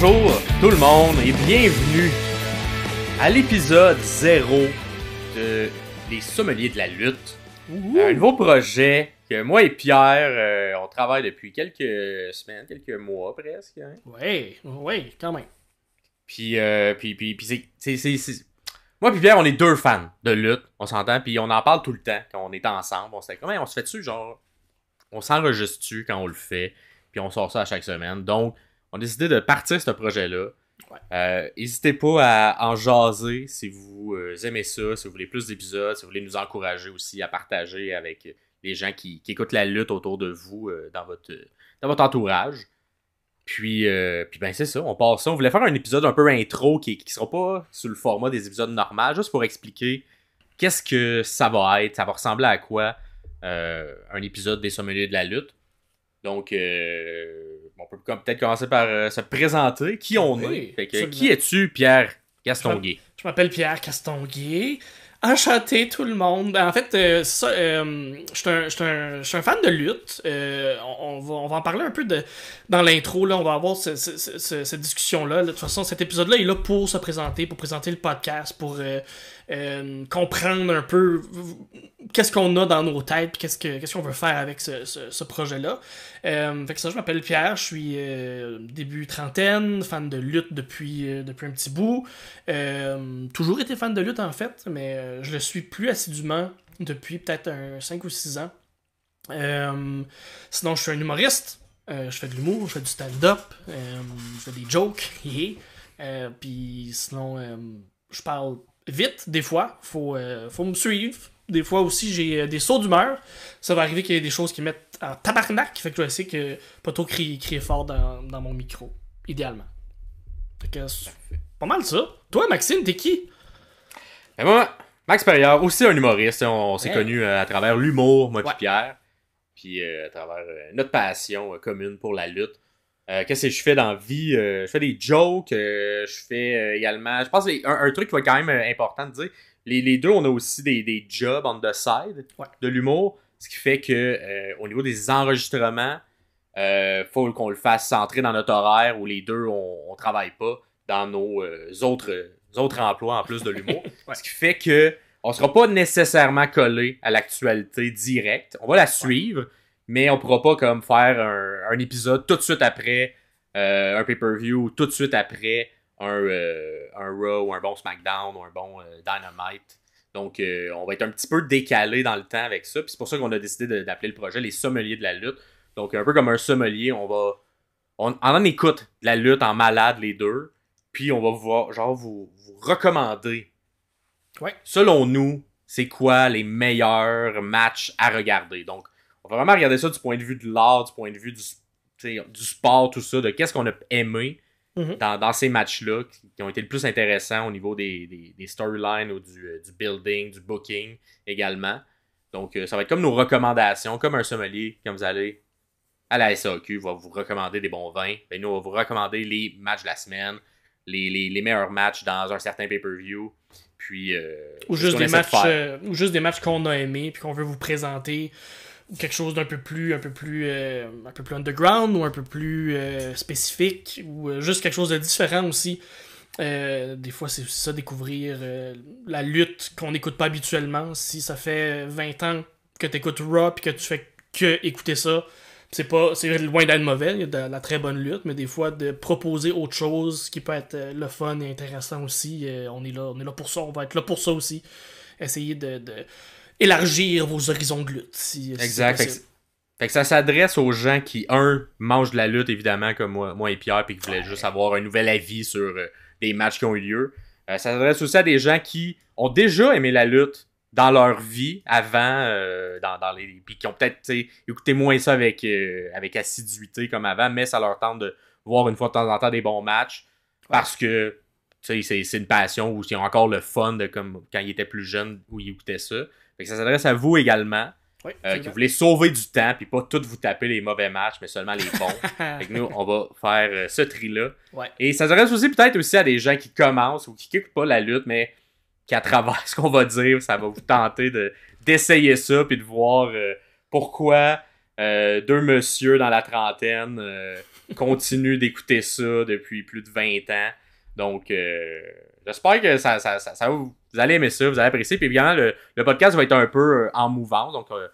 Bonjour tout le monde et bienvenue à l'épisode 0 de Les Sommeliers de la lutte. Un nouveau projet que moi et Pierre, euh, on travaille depuis quelques semaines, quelques mois presque. hein. Ouais, ouais, quand même. Puis, euh, puis, puis, puis c'est- Moi puis Pierre, on est deux fans de lutte, on s'entend, puis on en parle tout le temps quand on est ensemble. On se fait comment on se fait dessus, genre, on s'enregistre dessus quand on le fait, puis on sort ça à chaque semaine. Donc, on a décidé de partir ce projet-là. Ouais. Euh, N'hésitez pas à en jaser si vous euh, aimez ça, si vous voulez plus d'épisodes, si vous voulez nous encourager aussi à partager avec les gens qui, qui écoutent la lutte autour de vous euh, dans, votre, dans votre entourage. Puis, euh, puis ben c'est ça, on passe ça. On voulait faire un épisode un peu intro qui, qui sera pas sous le format des épisodes normaux, juste pour expliquer qu'est-ce que ça va être, ça va ressembler à quoi euh, un épisode des sommeliers de la lutte. Donc, euh, on peut peut-être commencer par euh, se présenter qui on Oui, est. Fait que, absolument. qui es-tu, Pierre Gastonguay? Je m'appelle Pierre Castonguay. Enchanté tout le monde. Ben, en fait, euh, ça, euh, je suis un, fan de lutte. Euh, on, on va, on va en parler un peu de, dans l'intro. Là, on va avoir ce- ce- ce- ce- cette discussion-là. De toute façon, cet épisode-là est là pour se présenter, pour présenter le podcast, pour euh, comprendre un peu qu'est-ce qu'on a dans nos têtes, qu'est-ce que- qu'est-ce qu'on veut faire avec ce, ce- projet-là. Euh, fait que ça, je m'appelle Pierre, je suis euh, début trentaine, fan de lutte depuis, depuis un petit bout. Toujours été fan de lutte en fait, mais je le suis plus assidûment depuis peut-être un 5 ou 6 ans. Sinon, je suis un humoriste. Je fais de l'humour, je fais du stand-up, je fais des jokes. Euh, Puis sinon, je parle vite des fois. Faut, euh, faut me suivre. Des fois aussi, j'ai euh, des sauts d'humeur. Ça va arriver qu'il y ait des choses qui mettent en tabarnak. Fait que je vais essayer que pas trop crier, crier fort dans, dans mon micro, idéalement. Fait que c'est pas mal ça. Toi, Maxime, t'es qui? Ben moi, Max Perrier, aussi un humoriste. On, on s'est Ouais. connus euh, à travers l'humour, moi Ouais. et Pierre. Puis euh, à travers notre passion commune pour la lutte. Euh, Qu'est-ce que je fais dans la vie? Euh, je fais des jokes. euh, je fais également... Je pense que un, un truc qui va être quand même important de dire. Les, les deux, on a aussi des, des jobs on the side Ouais. de l'humour. Ce qui fait que au niveau des enregistrements, euh, faut qu'on le fasse centrer dans notre horaire où les deux, on, on travaille pas dans nos autres, autres emplois en plus de l'humour. Ouais. Ce qui fait que on sera pas nécessairement collé à l'actualité directe. On va la suivre, mais on pourra pas comme faire un, un épisode tout de suite après euh, un pay-per-view, tout de suite après un, euh, un Raw ou un bon SmackDown ou un bon euh, Dynamite. Donc, on va être un petit peu décalé dans le temps avec ça. Puis c'est pour ça qu'on a décidé d'appeler le projet les sommeliers de la lutte. Donc, un peu comme un sommelier, on va. On, on en écoute de la lutte en malade, les deux. Puis on va voir, genre, vous, vous recommander. Ouais. Selon nous, c'est quoi les meilleurs matchs à regarder? Donc, on va vraiment regarder ça du point de vue de l'art, du point de vue du, du sport, tout ça, de qu'est-ce qu'on a aimé Mhm. dans, dans ces matchs-là qui, qui ont été le plus intéressants au niveau des, des, des storylines ou du, euh, du building, du booking également. Donc, euh, ça va être comme nos recommandations, comme un sommelier, quand vous allez à la SAQ, va vous recommander des bons vins. Ben, nous, on va vous recommander les matchs de la semaine, les, les, les meilleurs matchs dans un certain pay-per-view. Puis, euh, Ou juste, des de matchs, euh, ou juste des matchs qu'on a aimés puis qu'on veut vous présenter. Quelque chose d'un peu plus, un peu plus, euh, un peu plus underground ou un peu plus euh, spécifique ou euh, juste quelque chose de différent aussi. Des fois, c'est ça, découvrir la lutte qu'on n'écoute pas habituellement. Si ça fait 20 ans que tu écoutes Raw que tu fais que écouter ça, c'est pas c'est loin d'être mauvais, il y a de la très bonne lutte, mais des fois de proposer autre chose qui peut être le fun et intéressant aussi, on est là, on est là pour ça, on va être là pour ça aussi. Essayer de élargir vos horizons de lutte. Si, Exact. Fait que, possible. fait que ça s'adresse aux gens qui, un, mangent de la lutte, évidemment, comme moi, moi et Pierre, puis qui voulaient juste avoir un nouvel avis sur euh, des matchs qui ont eu lieu. Euh, ça s'adresse aussi à des gens qui ont déjà aimé la lutte dans leur vie avant, euh, dans, dans les, puis qui ont peut-être écouté moins ça avec, euh, avec assiduité comme avant, mais ça leur tente de voir une fois de temps en temps des bons matchs parce que tu sais, c'est une passion où ils ont encore le fun de comme quand ils étaient plus jeunes où ils écoutaient ça. Fait que ça s'adresse à vous également. Ouais, Euh, qui voulez sauver du temps puis pas tout vous taper les mauvais matchs, mais seulement les bons. fait que nous, on va faire euh, ce tri-là. Ouais. Et ça s'adresse aussi peut-être aussi à des gens qui commencent ou qui n'écoutent pas la lutte, mais qui à travers ce qu'on va dire, ça va vous tenter de d'essayer ça puis de voir euh, pourquoi deux monsieur dans la trentaine continuent d'écouter ça depuis plus de 20 ans. Donc, j'espère que ça, ça, ça, ça va vous, vous allez aimer ça, vous allez apprécier. Puis évidemment, le, le podcast va être un peu euh, en mouvance. Donc, euh,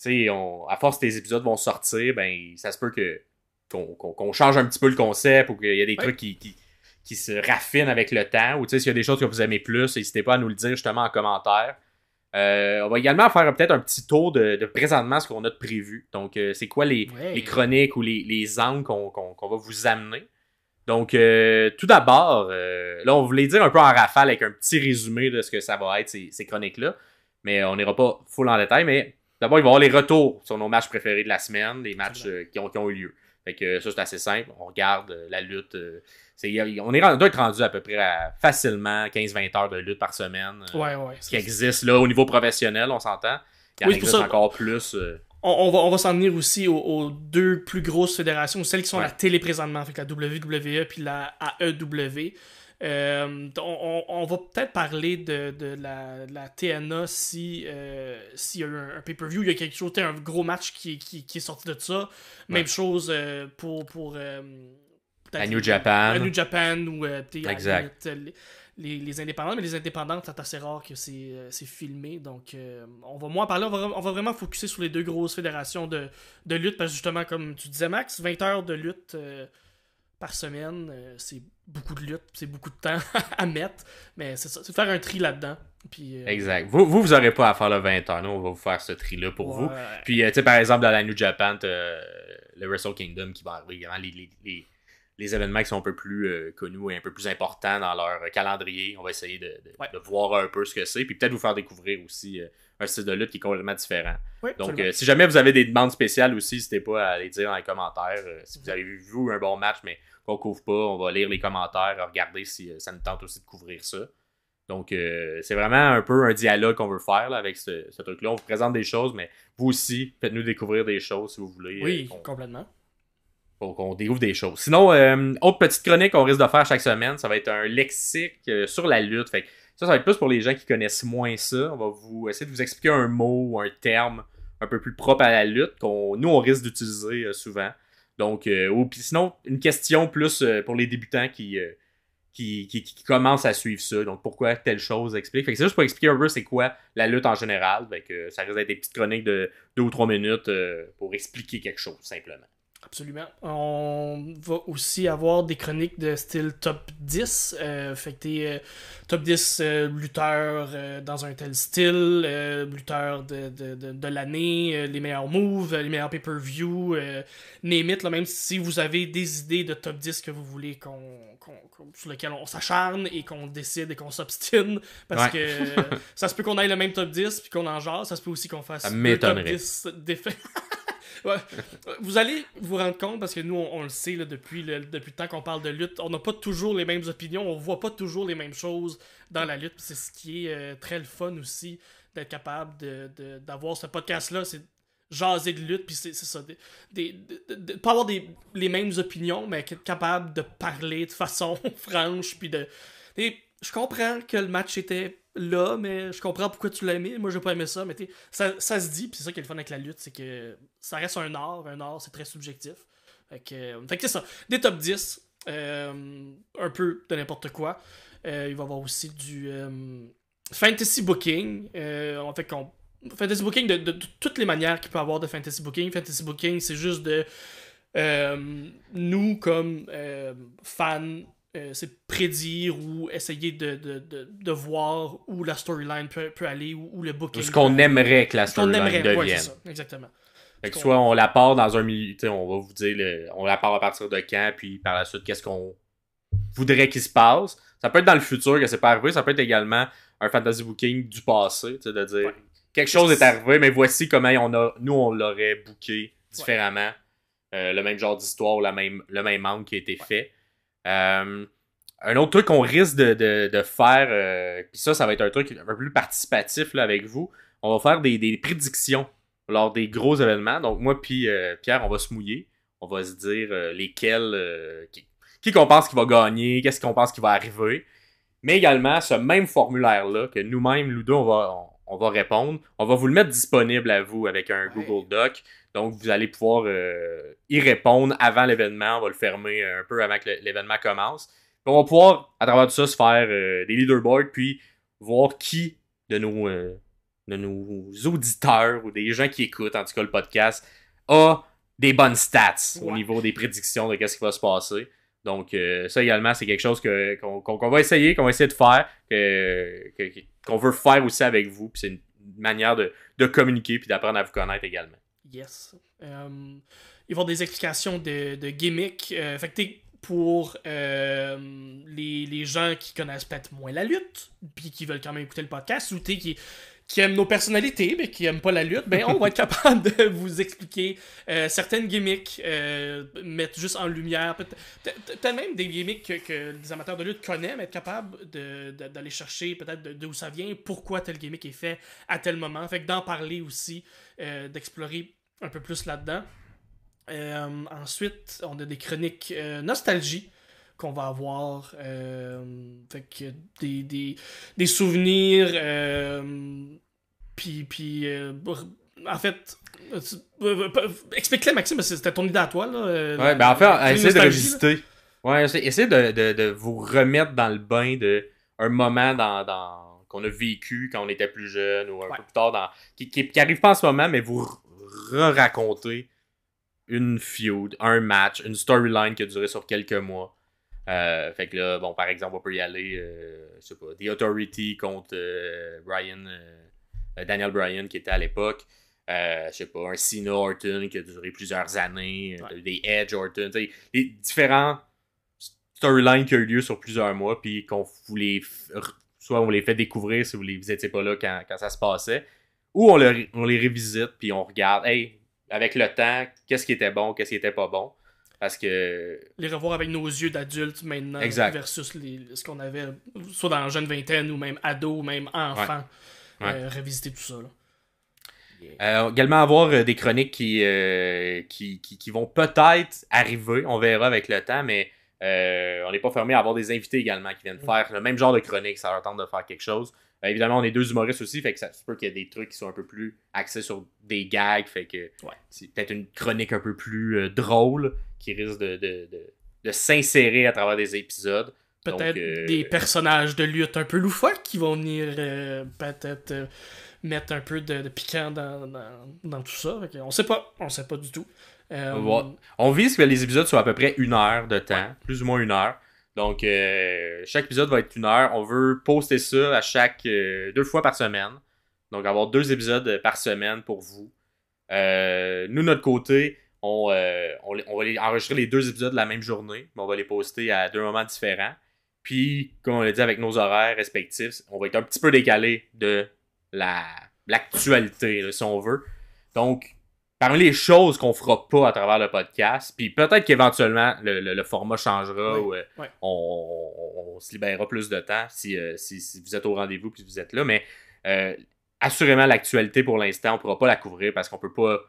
tu sais, à force que les épisodes vont sortir, ben, ça se peut que qu'on change un petit peu le concept ou qu'il y a des Ouais. trucs qui, qui, qui se raffinent avec le temps. Ou tu sais, s'il y a des choses que vous aimez plus, n'hésitez pas à nous le dire justement en commentaire. Euh, on va également faire peut-être un petit tour de, de présentement ce qu'on a de prévu. Donc, c'est quoi les, Ouais. les chroniques ou les, les angles qu'on va vous amener? Donc, euh, tout d'abord, euh, là, on voulait dire un peu en rafale avec un petit résumé de ce que ça va être, ces, ces chroniques-là. Mais on n'ira pas full en détail. Mais d'abord, il va y avoir les retours sur nos matchs préférés de la semaine, les matchs euh, qui, ont, qui ont eu lieu. Fait que ça, c'est assez simple. On regarde la lutte. y on, est, rendu- doit être rendu à peu près à facilement 15-20 heures de lutte par semaine. Ouais, ouais. Ce qui existe là au niveau professionnel, on s'entend. Il en Oui, existe encore plus. On, on va, on va s'en venir aussi aux, aux deux plus grosses fédérations, celles qui sont à la télé présentement, que la WWE puis la AEW. Euh, on, va peut-être parler de, de la, de la TNA si euh, s'il y a eu un, un pay-per-view, il y a quelque chose, un gros match qui, qui, qui est sorti de ça. Même chose euh, pour, pour euh, À New Japan. à New Japan ou euh, à Exact. limite, les, les, les indépendants, mais les indépendants, c'est assez rare que c'est euh, filmé. Donc, euh, on va moins parler, on va, on va vraiment focuser sur les deux grosses fédérations de, de lutte, parce que justement, comme tu disais, Max, 20 heures de lutte euh, par semaine, euh, c'est beaucoup de lutte, c'est beaucoup de temps à mettre, mais c'est ça, c'est faire un tri là-dedans. Puis, euh, Exact. Vous, vous, vous aurez pas à faire le 20 heures. Nous, on va vous faire ce tri-là pour vous. Puis, euh, tu sais, par exemple, dans la New Japan, euh, le Wrestle Kingdom qui va arriver. également, Les, les, les, les événements qui sont un peu plus euh, connus et un peu plus importants dans leur calendrier. On va essayer de, de- Ouais. de voir un peu ce que c'est. Puis peut-être vous faire découvrir aussi euh, un style de lutte qui est complètement différent. Donc, euh, si jamais vous avez des demandes spéciales aussi, n'hésitez pas à les dire dans les commentaires. Euh, si vous avez vu vous, un bon match, mais qu'on couvre pas, on va lire les commentaires, regarder si euh, ça nous tente aussi de couvrir ça. Donc, euh, c'est vraiment un peu un dialogue qu'on veut faire là, avec ce, ce truc-là. On vous présente des choses, mais vous aussi, faites-nous découvrir des choses si vous voulez. oui, euh, complètement. Qu'on qu'on découvre des choses. Sinon, euh, autre petite chronique qu'on risque de faire chaque semaine, ça va être un lexique euh, sur la lutte. Fait que ça, ça va être plus pour les gens qui connaissent moins ça. On va vous essayer de vous expliquer un mot ou un terme un peu plus propre à la lutte qu'on nous on risque d'utiliser euh, souvent. Donc, ou puis sinon, une question plus pour les débutants qui, qui, commencent à suivre ça. Donc, pourquoi telle chose explique? Fait c'est juste pour expliquer un peu c'est quoi la lutte en général. Fait que ça risque d'être des petites chroniques de deux ou trois minutes pour expliquer quelque chose, simplement. Absolument. On va aussi avoir des chroniques de style top 10. Euh, fait que euh, top 10 euh, lutteurs euh, dans un tel style, lutteurs de, de, de, de l'année, les meilleurs moves, les meilleurs pay-per-view, name it, là, même si vous avez des idées de top 10 que vous voulez qu'on, sur lesquelles on s'acharne et qu'on décide et qu'on s'obstine. Parce Ouais. que ça se peut qu'on aille le même top 10 puis qu'on en jase. Ça se peut aussi qu'on fasse top m'étonnerait. 10 défaits. Vous allez vous rendre compte, parce que nous, on, le sait là, depuis, le, depuis le temps qu'on parle de lutte, on n'a pas toujours les mêmes opinions, on voit pas toujours les mêmes choses dans la lutte. C'est ce qui est euh, très le fun aussi, d'être capable de- de- d'avoir ce podcast-là. C'est jaser de lutte, puis c'est ça. Des, des- de- pas avoir des, les mêmes opinions, mais être capable de parler de façon franche, puis de. Je comprends que le match était là, mais je comprends pourquoi tu l'as aimé. Moi, j'ai pas aimé ça, mais ça, ça se dit, puis c'est ça qui est le fun avec la lutte, c'est que ça reste un art. Un art, c'est très subjectif. Fait que, que c'est ça. Des top 10, euh, un peu de n'importe quoi. Euh, il va y avoir aussi du euh, fantasy booking. Qu'on fantasy booking de, toutes les manières qu'il peut avoir de fantasy booking. Fantasy booking, c'est juste de nous comme fans. Euh, c'est prédire ou essayer de, de, de, de voir où la storyline peut, peut aller, où, où le booking. Ce qu'on aimerait que la storyline. Ouais, devienne. ça, exactement. Fait que soit on la part dans un milieu, on va vous dire, le- on la part à partir de quand, puis par la suite, qu'est-ce qu'on voudrait qu'il se passe. Ça peut être dans le futur que c'est pas arrivé, ça peut être également un fantasy booking du passé, de dire Ouais. quelque chose est arrivé, mais voici comment on a, nous on l'aurait booké différemment. Euh, le même genre d'histoire la même, le même angle qui a été fait. Euh, un autre truc qu'on risque de, faire, euh, puis ça, ça va être un truc un peu plus participatif avec vous. On va faire des, prédictions lors des gros événements. Donc, moi puis euh, Pierre, on va se mouiller. On va se dire lesquels, qui, qui qu'on pense qui va gagner, qu'est-ce qu'on pense qui va arriver. Mais également, ce même formulaire-là, que nous-mêmes, Ludo, on va, on va répondre. On va vous le mettre disponible à vous avec un Ouais. Google Doc. Donc, vous allez pouvoir euh, y répondre avant l'événement. On va le fermer un peu avant que l'événement commence. Puis on va pouvoir, à travers tout ça, se faire euh, des leaderboards, puis voir qui de nos, euh, de nos auditeurs ou des gens qui écoutent, en tout cas, le podcast, a des bonnes stats au niveau des prédictions de qu'est-ce qui va se passer. Donc, ça également, c'est quelque chose qu'on va essayer, qu'on va essayer de faire, que- que- qu'on veut faire aussi avec vous. Puis c'est une manière de, de communiquer puis d'apprendre à vous connaître également. Yes. Il va y avoir des explications de, de gimmicks. Euh, fait que pour euh, les, les gens qui connaissent peut-être moins la lutte, puis qui veulent quand même écouter le podcast, ou qui, qui aiment nos personnalités, mais qui aiment pas la lutte, ben on va être capable de vous expliquer euh, certaines gimmicks, euh, mettre juste en lumière. peut- peut- Peut-être même des gimmicks que, que les amateurs de lutte connaissent, mais être capable d'aller chercher peut-être d'où ça vient, pourquoi tel gimmick est fait à tel moment. Fait que d'en parler aussi, euh, d'explorer un peu plus là-dedans. Ensuite, on a des chroniques nostalgie qu'on va avoir. euh, fait que des, des, des souvenirs. euh, puis, puis euh, en fait, explique-le, Maxime, parce que c'était ton idée à toi. Là, Ouais, ben en fait, essayez de revisiter. Ouais, essayez, de, de, de vous remettre dans le bain de un moment dans, dans- qu'on a vécu quand on était plus jeune ou un Ouais. peu plus tard, dans, qui, qui, qui arrive pas en ce moment, mais vous re-racontez une feud, un match, une storyline qui a duré sur quelques mois. Euh, fait que là, bon, par exemple, on peut y aller, euh, je sais pas, The Authority contre euh, Brian, euh, Daniel Bryan qui était à l'époque. Je sais pas, un Cena Orton qui a duré plusieurs années, Ouais. des Edge Orton, les différents storylines qui ont eu lieu sur plusieurs mois, puis qu'on vous les soit on les fait découvrir si vous les étiez pas là quand, quand ça se passait, ou on, le- on les revisite, puis on regarde, hey, avec le temps, qu'est-ce qui était bon, qu'est-ce qui était pas bon, parce que Les revoir avec nos yeux d'adultes maintenant Exact. versus les, ce qu'on avait, soit dans la jeune vingtaine ou même ado ou même enfant. Ouais. Euh, revisiter tout ça. Là. Euh, également avoir euh, des chroniques qui, euh, qui, qui, qui vont peut-être arriver, on verra avec le temps, mais euh, on n'est pas fermé à avoir des invités également qui viennent faire le même genre de chronique, ça leur tente de faire quelque chose. Euh, évidemment, on est deux humoristes aussi, fait que ça se peut qu'il y ait des trucs qui sont un peu plus axés sur des gags, fait que Ouais. c'est peut-être une chronique un peu plus euh, drôle qui risque de, de, de, de s'insérer à travers des épisodes. Peut-être euh, des personnages de lutte un peu loufoques qui vont venir euh, peut-être mettre un peu de, piquant dans, dans, dans tout ça. Fait que on sait pas. On sait pas du tout. On vise que les épisodes soient à peu près une heure de temps, plus ou moins une heure. Donc, euh, chaque épisode va être une heure. On veut poster ça à chaque euh, deux fois par semaine. Donc, avoir deux épisodes par semaine pour vous. Euh, nous, de notre côté, on, euh, on, va enregistrer les deux épisodes la même journée, mais on va les poster à deux moments différents. Puis, comme on l'a dit avec nos horaires respectifs, on va être un petit peu décalé de la l'actualité, si on veut. Donc, parmi les choses qu'on fera pas à travers le podcast, puis peut-être qu'éventuellement le, le- le format changera Oui, ou euh, on, on- on se libérera plus de temps si, euh, si, si vous êtes au rendez-vous puis vous êtes là. Mais euh, assurément, l'actualité pour l'instant, on pourra pas la couvrir parce qu'on peut pas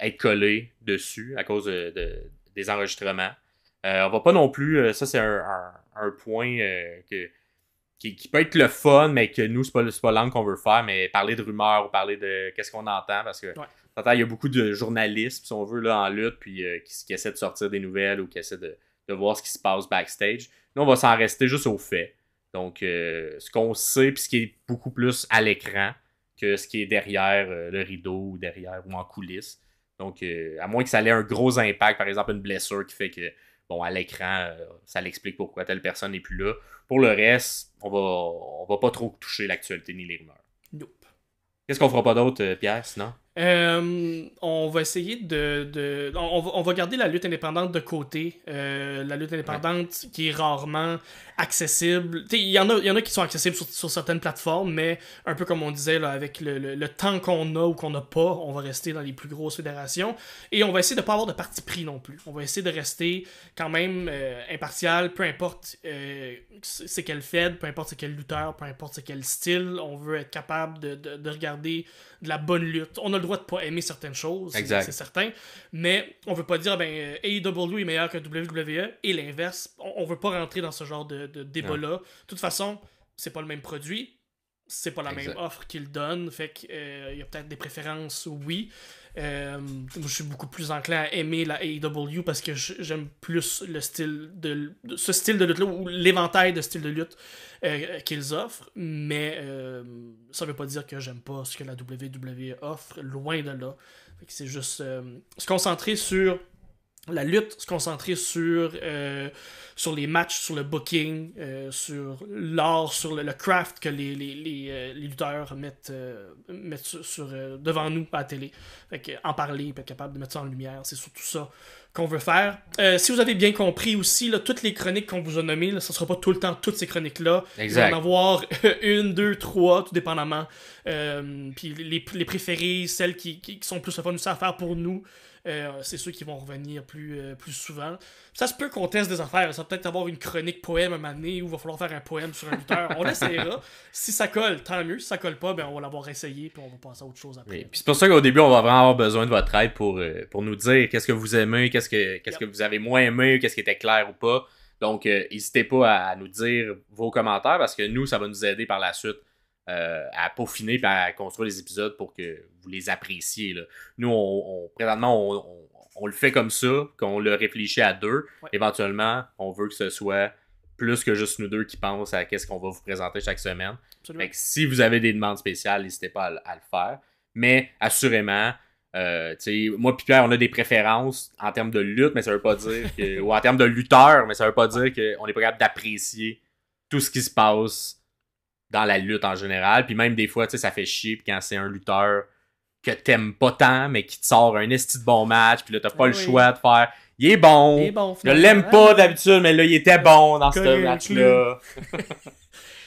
être collé dessus à cause de- de- des enregistrements. On va pas non plus, ça c'est un, un- un point que, qui, qui peut être le fun, mais que nous, c'est pas, pas l'angle qu'on veut faire, mais parler de rumeurs ou parler de qu'est-ce qu'on entend, parce que Ouais. il y a beaucoup de journalistes, si on veut, là, en lutte, puis euh, qui, qui essaient de sortir des nouvelles ou qui essaient de, de voir ce qui se passe backstage. Nous, on va s'en rester juste aux faits. Donc, euh, ce qu'on sait, puis ce qui est beaucoup plus à l'écran que ce qui est derrière euh, le rideau ou derrière ou en coulisses. Donc, à moins que ça ait un gros impact, par exemple une blessure qui fait que, bon, à l'écran, euh, ça l'explique pourquoi telle personne n'est plus là. Pour le reste, on va, on va pas trop toucher l'actualité ni les rumeurs. Nope. Qu'est-ce qu'on fera pas d'autre, euh, Pierre, sinon? Euh, on va essayer de. de- on, va, on va garder la lutte indépendante de côté. Euh, la lutte indépendante qui est rarement accessible. Il y, en a- y en a qui sont accessibles sur, sur certaines plateformes, mais un peu comme on disait, là, avec le, le- le temps qu'on a ou qu'on n'a pas, on va rester dans les plus grosses fédérations. Et on va essayer de ne pas avoir de parti pris non plus. On va essayer de rester quand même euh, impartial, peu importe c'est quel Fed, peu importe c'est quel lutteur, peu importe c'est quel style. On veut être capable de, de- de regarder de la bonne lutte. On a le droit de pas aimer certaines choses, c'est- certain, mais on veut pas dire ben euh, AEW est meilleur que WWE et l'inverse. On, on veut pas rentrer dans ce genre de, de débat-là. De toute façon, c'est pas le même produit. C'est pas la Exact. même offre qu'ils donnent. Fait qu'il y a peut-être des préférences, oui. Euh, je suis beaucoup plus enclin à aimer la AEW parce que j'aime plus le style de, de- ce style de lutte là ou l'éventail de styles de lutte euh, qu'ils offrent. Mais euh, ça veut pas dire que j'aime pas ce que la WWE offre, loin de là. C'est juste euh, se concentrer sur la lutte, se concentrer sur, euh, sur les matchs, sur le booking, euh, sur l'art, sur le, le craft que les, les, les, euh, les lutteurs mettent, euh, mettent sur, sur, devant nous à la télé. Fait que, en parler, être capable de mettre ça en lumière, c'est surtout ça qu'on veut faire. Si vous avez bien compris aussi, là, toutes les chroniques qu'on vous a nommées, là, ça sera pas tout le temps toutes ces chroniques-là. Exact. Il va en avoir une, deux, trois, tout dépendamment. Puis les, les préférées, celles qui, qui, sont plus le fun à faire pour nous, euh, c'est ceux qui vont revenir plus, euh, plus souvent. Ça se peut qu'on teste des affaires. Ça va peut-être avoir une chronique poème un moment donné où il va falloir faire un poème sur un lutteur. On l'essayera. si ça colle, tant mieux. Si ça colle pas, ben on va l'avoir essayé puis on va passer à autre chose après. Oui, Puis c'est pour ça qu'au début, on va vraiment avoir besoin de votre aide pour, euh, pour nous dire qu'est-ce que vous aimez, qu'est-ce que, qu'est-ce que vous avez moins aimé, qu'est-ce qui était clair ou pas. Donc, n'hésitez pas à, à nous dire vos commentaires parce que nous, ça va nous aider par la suite euh, à peaufiner et à construire les épisodes pour que vous les appréciez. là. Nous, on, on- présentement, on, on- on le fait comme ça, qu'on le réfléchit à deux. Ouais. Éventuellement, on veut que ce soit plus que juste nous deux qui pensent à qu'est-ce qu'on va vous présenter chaque semaine. Absolument. Fait que si vous avez des demandes spéciales, n'hésitez pas à, le- à le faire. Mais assurément, euh, moi et Pierre, on a des préférences en termes de lutte, mais ça veut pas dire que. ou en termes de lutteur, mais ça veut pas dire qu'on est pas capable d'apprécier tout ce qui se passe dans la lutte en général. Puis même des fois, tu sais, ça fait chier puis quand c'est un lutteur que t'aimes pas tant, mais qui te sort un esti de bon match, puis là, t'as pas Oui, le choix de faire. Il est bon. Il est bon, Je l'aime pas d'habitude, mais là, il était bon dans ce match-là.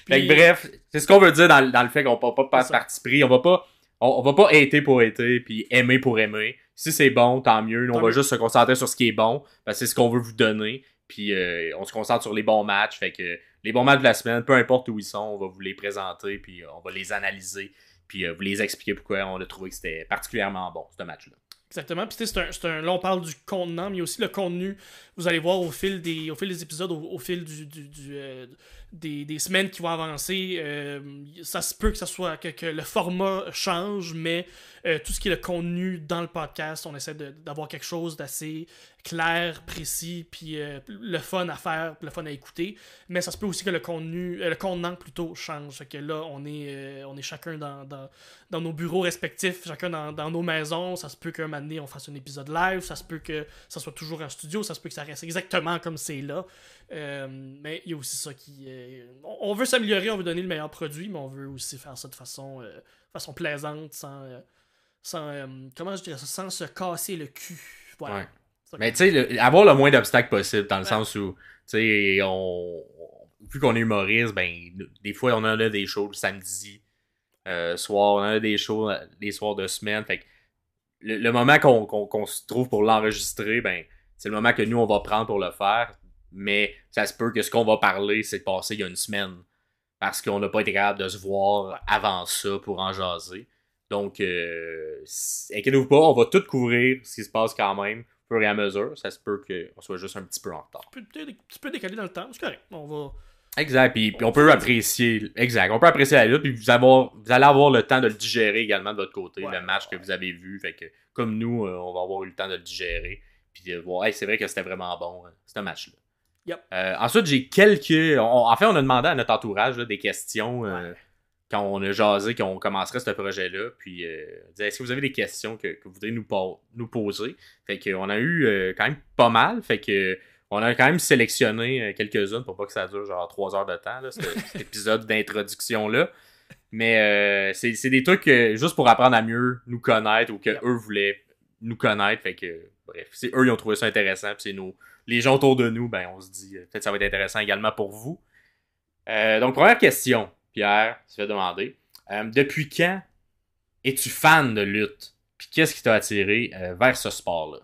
Fait Puis- que bref, c'est ce qu'on veut dire dans, dans le fait qu'on peut pas ça. parti pris. On va pas, on, on va pas hater pour hater puis aimer pour aimer. Si c'est bon, tant mieux. Nous, on Tant va mieux. juste se concentrer sur ce qui est bon parce que c'est ce qu'on veut vous donner. Puis euh, on se concentre sur les bons matchs. Fait que les bons matchs de la semaine, peu importe où ils sont, on va vous les présenter puis euh, on va les analyser puis euh, vous les expliquer pourquoi on a trouvé que c'était particulièrement bon ce match-là. Exactement. Puis c'est un, un- Là, on parle du contenant, mais aussi le contenu. Vous allez voir au fil des, épisodes, au, fil euh, des, des semaines qui vont avancer. ça se peut que ça soit que le format change, mais euh, tout ce qui est le contenu dans le podcast, on essaie d'avoir quelque chose d'assez clair, précis, puis euh, le fun à faire, le fun à écouter. Mais ça se peut aussi que le contenu, euh, le contenant plutôt change. Fait que là, on est, on est chacun dans, dans, dans nos bureaux respectifs, chacun dans, dans nos maisons. Ça se peut qu'un moment donné, on fasse un épisode live. Ça se peut que ça soit toujours en studio. Ça se peut que ça reste exactement comme c'est là. Mais il y a aussi ça qui. on veut s'améliorer, on veut donner le meilleur produit, mais on veut aussi faire ça de façon, façon plaisante, sans. Sans euh, comment je dirais ça Sans se casser le cul. Voilà. Ouais. Mais tu sais, avoir le moins d'obstacles possible, dans le Ouais. sens où, tu sais, on, vu qu'on est humoriste, ben, des fois, on en a des shows le samedi euh, soir, on en a des shows euh, les soirs de semaine. Fait que le, le moment qu'on se trouve pour l'enregistrer, ben, c'est le moment que nous, on va prendre pour le faire. Mais ça se peut que ce qu'on va parler, c'est passé il y a une semaine. Parce qu'on n'a pas été capable de se voir avant ça pour en jaser. Donc, euh, inquiétez-vous pas, on va tout couvrir ce qui se passe quand même, au fur et à mesure. Ça se peut qu'on soit juste un petit peu en retard. Tu peux, tu peux décaler dans le temps, c'est correct. On va. Exact, puis, on peut apprécier, exact, on peut apprécier la lutte, puis vous, avoir, vous allez avoir le temps de le digérer également de votre côté, Ouais, le match ouais. que vous avez vu. Fait que, comme nous, euh, on va avoir eu le temps de le digérer, puis de voir, hey, c'est vrai que c'était vraiment bon, hein, ce match-là. Yep. Euh, ensuite, j'ai quelques. on- en fait, on a demandé à notre entourage là, des questions euh, quand on a jasé qu'on commencerait ce projet-là. Puis, euh, est-ce que vous avez des questions que, que vous voudriez nous, po- nous poser? Fait qu'on a eu euh, quand même pas mal. Fait que on a quand même sélectionné euh, quelques-unes pour pas que ça dure genre trois heures de temps, là, ce- cet épisode d'introduction-là. Mais euh, c'est des trucs juste pour apprendre à mieux nous connaître ou que Yep. eux voulaient nous connaître. Fait que, bref, c'est eux, ils ont trouvé ça intéressant. Puis c'est nos, les gens autour de nous, ben, on se dit, peut-être ça va être intéressant également pour vous. Donc, première question, Pierre, tu fais demander. Euh, depuis quand es-tu fan de lutte? Puis qu'est-ce qui t'a attiré euh, vers ce sport-là?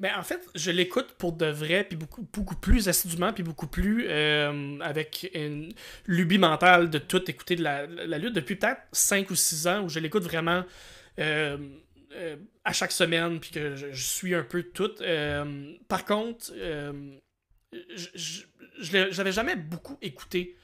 Mais en fait, je l'écoute pour de vrai, puis beaucoup, plus assidûment, puis beaucoup plus euh, avec une lubie mentale de tout écouter de la, lutte depuis peut-être 5 ou 6 ans, où je l'écoute vraiment à chaque semaine, puis que je, suis un peu tout. Par contre, je, je, je l'avais jamais beaucoup écouté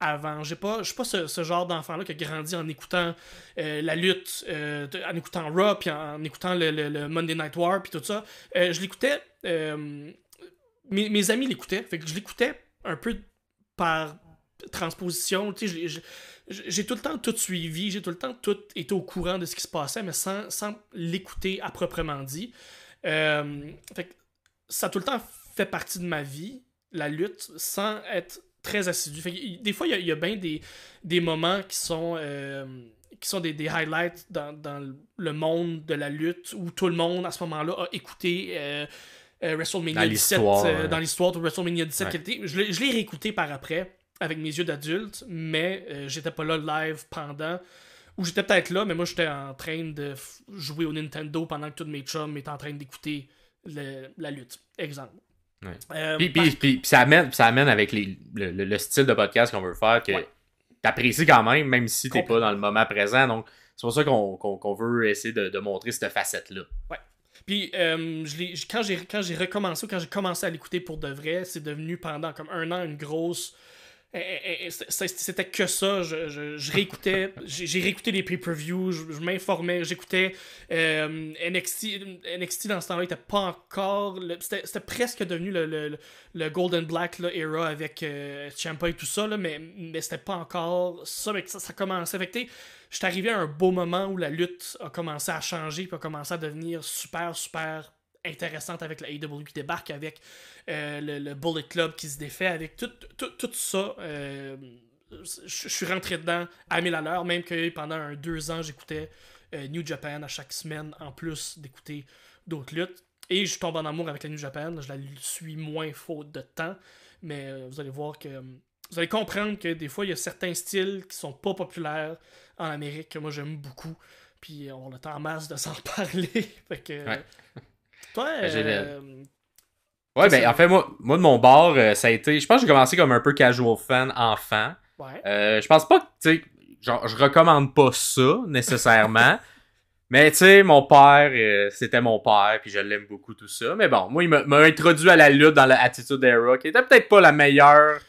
avant. J'ai pas, je suis pas ce, ce genre d'enfant-là qui a grandi en écoutant euh, la lutte, euh, en écoutant Raw, puis en, écoutant le, le- Monday Night War, puis tout ça. Euh, je l'écoutais. mes, mes amis l'écoutaient, fait que je l'écoutais un peu par transposition. Je je- je- j'ai tout le temps tout suivi, j'ai tout le temps tout été au courant de ce qui se passait, mais sans, sans l'écouter à proprement dit. Fait que ça a tout le temps fait partie de ma vie, la lutte, sans être très assidu. Fait des fois, il y a, il y a bien des, des moments qui sont, euh, qui sont des, des highlights dans, dans le monde de la lutte où tout le monde, à ce moment-là, a écouté euh, euh, WrestleMania Dans 17 l'histoire, euh, ouais. dans l'histoire de WrestleMania 17. Ouais. qui était- je l'ai je l'ai réécouté par après avec mes yeux d'adulte, mais euh, j'étais pas là live pendant. Ou j'étais peut-être là, mais moi j'étais en train de jouer au Nintendo pendant que tous mes chums étaient en train d'écouter la lutte. Exemple. Ouais. Euh, Puis, puis, puis- puis ça, amène, ça amène avec les- le, le- le style de podcast qu'on veut faire que Ouais. t'apprécies quand même, même si t'es pas dans le moment présent. Donc, c'est pour ça qu'on veut essayer de, de montrer cette facette-là. Puis euh, je quand j'ai quand j'ai recommencé, ou quand j'ai commencé à l'écouter pour de vrai, c'est devenu pendant comme un an une grosse. Eh, eh, eh, c'était- que ça. Je, je- je réécoutais. J'ai réécouté les pay-per-views. Je, je m'informais. J'écoutais euh, NXT. NXT dans ce temps-là était pas encore. C'était presque devenu le, le, le Golden Black là, era avec euh, et tout ça, là, mais, mais c'était pas encore ça. Mais ça, ça commençait. Fait que, suis arrivé à un beau moment où la lutte a commencé à changer puis a commencé à devenir super, super intéressante avec la AEW qui débarque, avec euh, le, le Bullet Club qui se défait, avec tout, tout, tout ça. euh, je suis rentré dedans à 1000 à l'heure, même que pendant un, deux ans, j'écoutais euh, New Japan à chaque semaine, en plus d'écouter d'autres luttes. Et je tombe en amour avec la New Japan. Je la suis moins faute de temps, mais vous allez voir que vous allez comprendre que des fois, il y a certains styles qui sont pas populaires en Amérique que moi j'aime beaucoup. Puis on a en masse de s'en parler. fait que. Ouais. Toi, Ben, euh, Ouais, ben en fait, moi, moi de mon bord, euh, ça a été. Je pense que j'ai commencé comme un peu casual fan enfant. ouais. Euh, je pense pas que, tu sais, genre, je recommande pas ça nécessairement. mais, tu sais, mon père, euh, c'était mon père, puis je l'aime beaucoup, tout ça. Mais bon, moi, il m'a- m'a introduit à la lutte dans la Attitude Era, qui était peut-être pas la meilleure.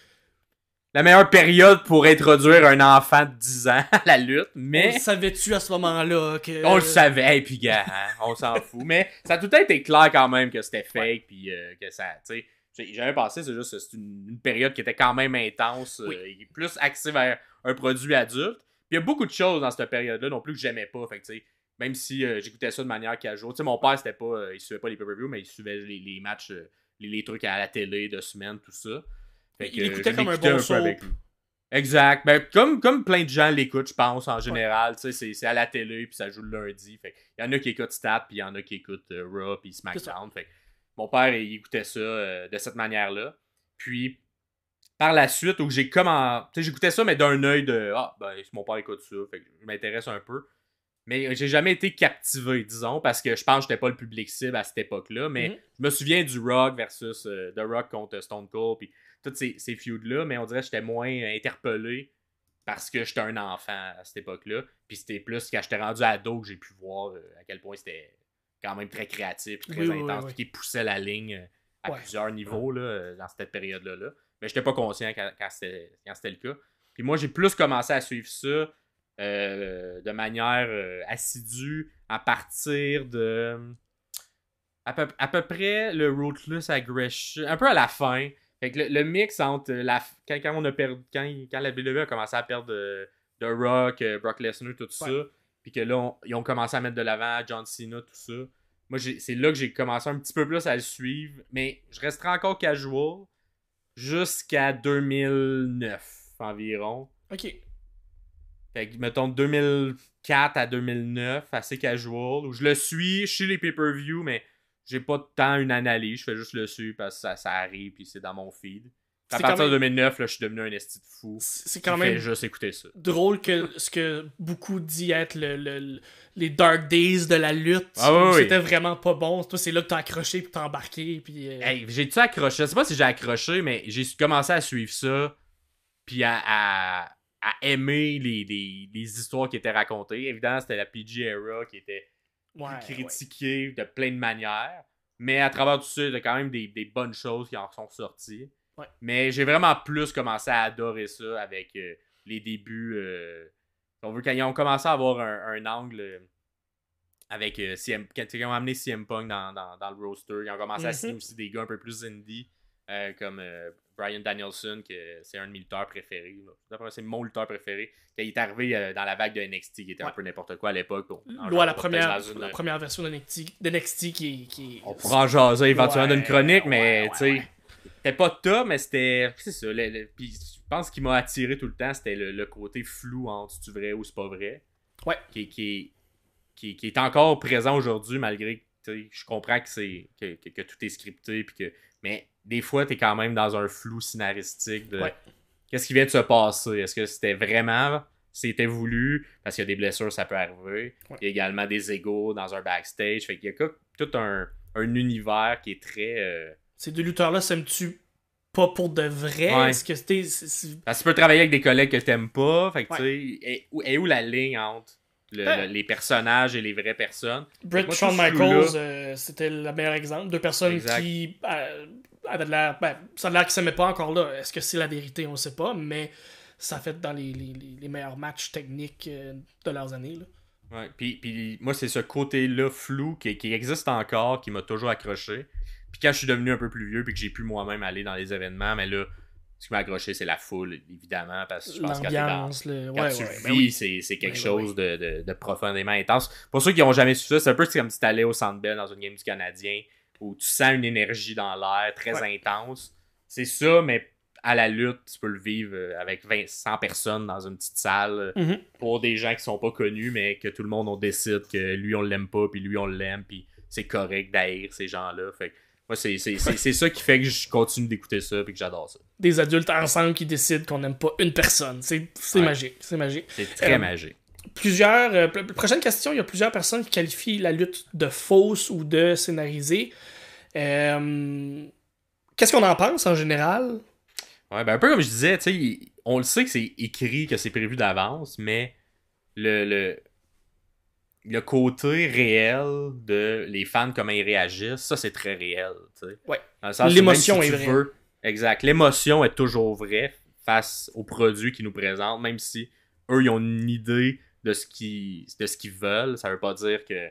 La meilleure période pour introduire un enfant de 10 ans à la lutte, On mais le savais-tu à ce moment-là que. on le savait, et puis gars, hein, on s'en fout. Mais ça a tout le temps été clair quand même que c'était fake, puis euh, que ça, tu sais, j'ai jamais pensé, c'est juste, c'est une, une période qui était quand même intense, euh, Oui. et plus axée vers un produit adulte. Puis il y a beaucoup de choses dans cette période-là non plus que j'aimais pas, fait que tu sais, même si euh, j'écoutais ça de manière casual, tu sais, mon père, c'était pas, euh, il suivait pas les pay-per-view, mais il suivait les, les matchs, euh, les, les trucs à la télé de semaine, tout ça. Fait Il euh, écoutait comme un bon peu soap. avec lui. Exact. Ben, comme, comme plein de gens l'écoutent, je pense, en général. C'est- c'est à la télé, puis ça joue le lundi. Fait il y en a qui écoutent Stat, puis il y en a qui écoutent euh, Raw, puis SmackDown. Fait mon père, il écoutait ça euh, de cette manière-là. Puis, par la suite, où j'ai comment. Tu sais, j'écoutais ça, mais d'un œil de Ah, ben, mon père écoute ça, fait que je m'intéresse un peu. Mais j'ai jamais été captivé, disons, parce que je pense que j'étais pas le public cible à cette époque-là. Mais Mhm. je me souviens du Rock versus euh, The Rock contre Stone Cold, puis tous ces, ces feuds-là, mais on dirait que j'étais moins interpellé parce que j'étais un enfant à cette époque-là. Puis c'était plus quand j'étais rendu ado que j'ai pu voir euh, à quel point c'était quand même très créatif, puis très Oui, intense, oui, oui. puis qui poussait la ligne euh, à Ouais. plusieurs niveaux là, euh, dans cette période-là. Là. Mais j'étais pas conscient quand, quand c'était le cas. Puis moi, j'ai plus commencé à suivre ça euh, de manière euh, assidue à partir de à peu, à peu près le Ruthless Aggression, un peu à la fin. Fait que le, le mix entre la quand, quand on a perdu quand, quand la WWE a commencé à perdre de, de Rock, euh, Brock Lesnar, tout ça, puis que là on- ils ont commencé à mettre de l'avant John Cena, tout ça. Moi c'est là que j'ai commencé un petit peu plus à le suivre, mais je resterai encore casual jusqu'à 2009 environ. Ok. Fait que, mettons, 2004 à 2009, assez casual, où je le suis, je suis les pay-per-view, mais j'ai pas tant une analyse, je fais juste le suivre parce que ça, ça arrive, puis c'est dans mon feed. À partir de même- 2009, là, je suis devenu un esti de fou. C'est quand fait même juste écouter ça. drôle que ce que beaucoup dit être le, le- le- les dark days de la lutte. Ah oui, où oui. C'était vraiment pas bon. Toi, c'est là que t'as accroché puis t'as embarqué. Puis, euh, Hey, j'ai-tu accroché? Je sais pas si j'ai accroché, mais j'ai commencé à suivre ça, puis à, à, à aimer les, les, les histoires qui étaient racontées. Évidemment, c'était la PG era qui était ouais, ouais. critiquée de plein de manières. Mais à travers tout ça, il y a quand même des, des bonnes choses qui en sont sorties. Ouais. Mais j'ai vraiment plus commencé à adorer ça avec euh, les débuts. euh, on veut quand ils ont commencé à avoir un, un angle euh, avec euh, CM, quand ils ont amené CM Punk dans, dans, dans le roster, ils ont commencé à Mhm. signer aussi des gars un peu plus indie, euh, comme euh, Brian Danielson, que c'est un de mes lutteurs préférés. c'est mon lutteur préféré. Quand il est arrivé euh, dans la vague de NXT, qui était un peu n'importe quoi à l'époque. Loi, la première, une- la première version de NXT, de NXT qui, qui on pourra en jaser éventuellement Ouais, d'une chronique, mais ouais, tu sais, c'était pas top, mais c'était. C'est ça. le- le- puis je pense qu'il m'a attiré tout le temps, c'était le, le côté flou entre c'est vrai ou c'est pas vrai. Ouais. Qui, qui, qui, qui est encore présent aujourd'hui, malgré je comprends que, c'est, que, que- que tout est scripté, puis que, mais des fois, t'es quand même dans un flou scénaristique de Ouais. qu'est-ce qui vient de se passer? Est-ce que c'était vraiment. C'était voulu, parce qu'il y a des blessures, ça peut arriver. Ouais. Il y a également des égaux dans un backstage. Fait qu'il y a tout un, un univers qui est très. euh, Ces deux lutteurs-là s'aiment-tu pas pour de vrai? Ouais. Est-ce que c'était. Parce que tu peux travailler avec des collègues que t'aimes pas. Fait que tu sais, est, est où la ligne entre le- Ouais. le- les personnages et les vraies personnes? Brett Moi, Shawn Michaels, euh, c'était le meilleur exemple. Deux personnes Exact. qui euh, avaient de l'air. Ben, ça a l'air qu'ils s'aimaient pas encore là. Est-ce que c'est la vérité? On sait pas, mais ça fait dans les, les- meilleurs matchs techniques euh, de leurs années. Là. Ouais. Puis, puis moi, c'est ce côté-là flou qui, qui existe encore, qui m'a toujours accroché. Puis quand je suis devenu un peu plus vieux, puis que j'ai pu moi-même aller dans les événements, mais là, ce qui m'a accroché, c'est la foule, évidemment, parce que je pense que quand le. quand Ouais, tu ouais, vis, ben oui. c'est, c'est quelque Ben chose de, de- de profondément intense. Pour ceux qui n'ont jamais su ça, c'est un peu comme si tu allais au Centre Bell dans une game du Canadien où tu sens une énergie dans l'air très intense. C'est ça, mais à la lutte, tu peux le vivre euh, avec 20, 100 personnes dans une petite salle euh, Mhm. pour des gens qui sont pas connus, mais que tout le monde on décide que lui on l'aime pas, puis lui on l'aime, puis c'est correct d'haïr ces gens-là. Fait c'est, c'est, c'est, c'est ça qui fait que je continue d'écouter ça, puis que j'adore ça. Des adultes ensemble qui décident qu'on n'aime pas une personne. C'est Ouais. magique. C'est magique. C'est très Euh, magique. plusieurs. euh, pr- prochaine question, il y a plusieurs personnes qui qualifient la lutte de fausse ou de scénarisée. Euh, Qu'est-ce qu'on en pense en général? Ouais, ben un peu comme je disais, tu sais, on le sait que c'est écrit, que c'est prévu d'avance, mais le, le, le côté réel de les fans, comment ils réagissent, ça c'est très réel. Ouais. L'émotion si est vraie. veux- exact. L'émotion est toujours vraie face aux produits qu'ils nous présentent, même si eux, ils ont une idée de ce qu'ils de ce qu'ils veulent. Ça veut pas dire que,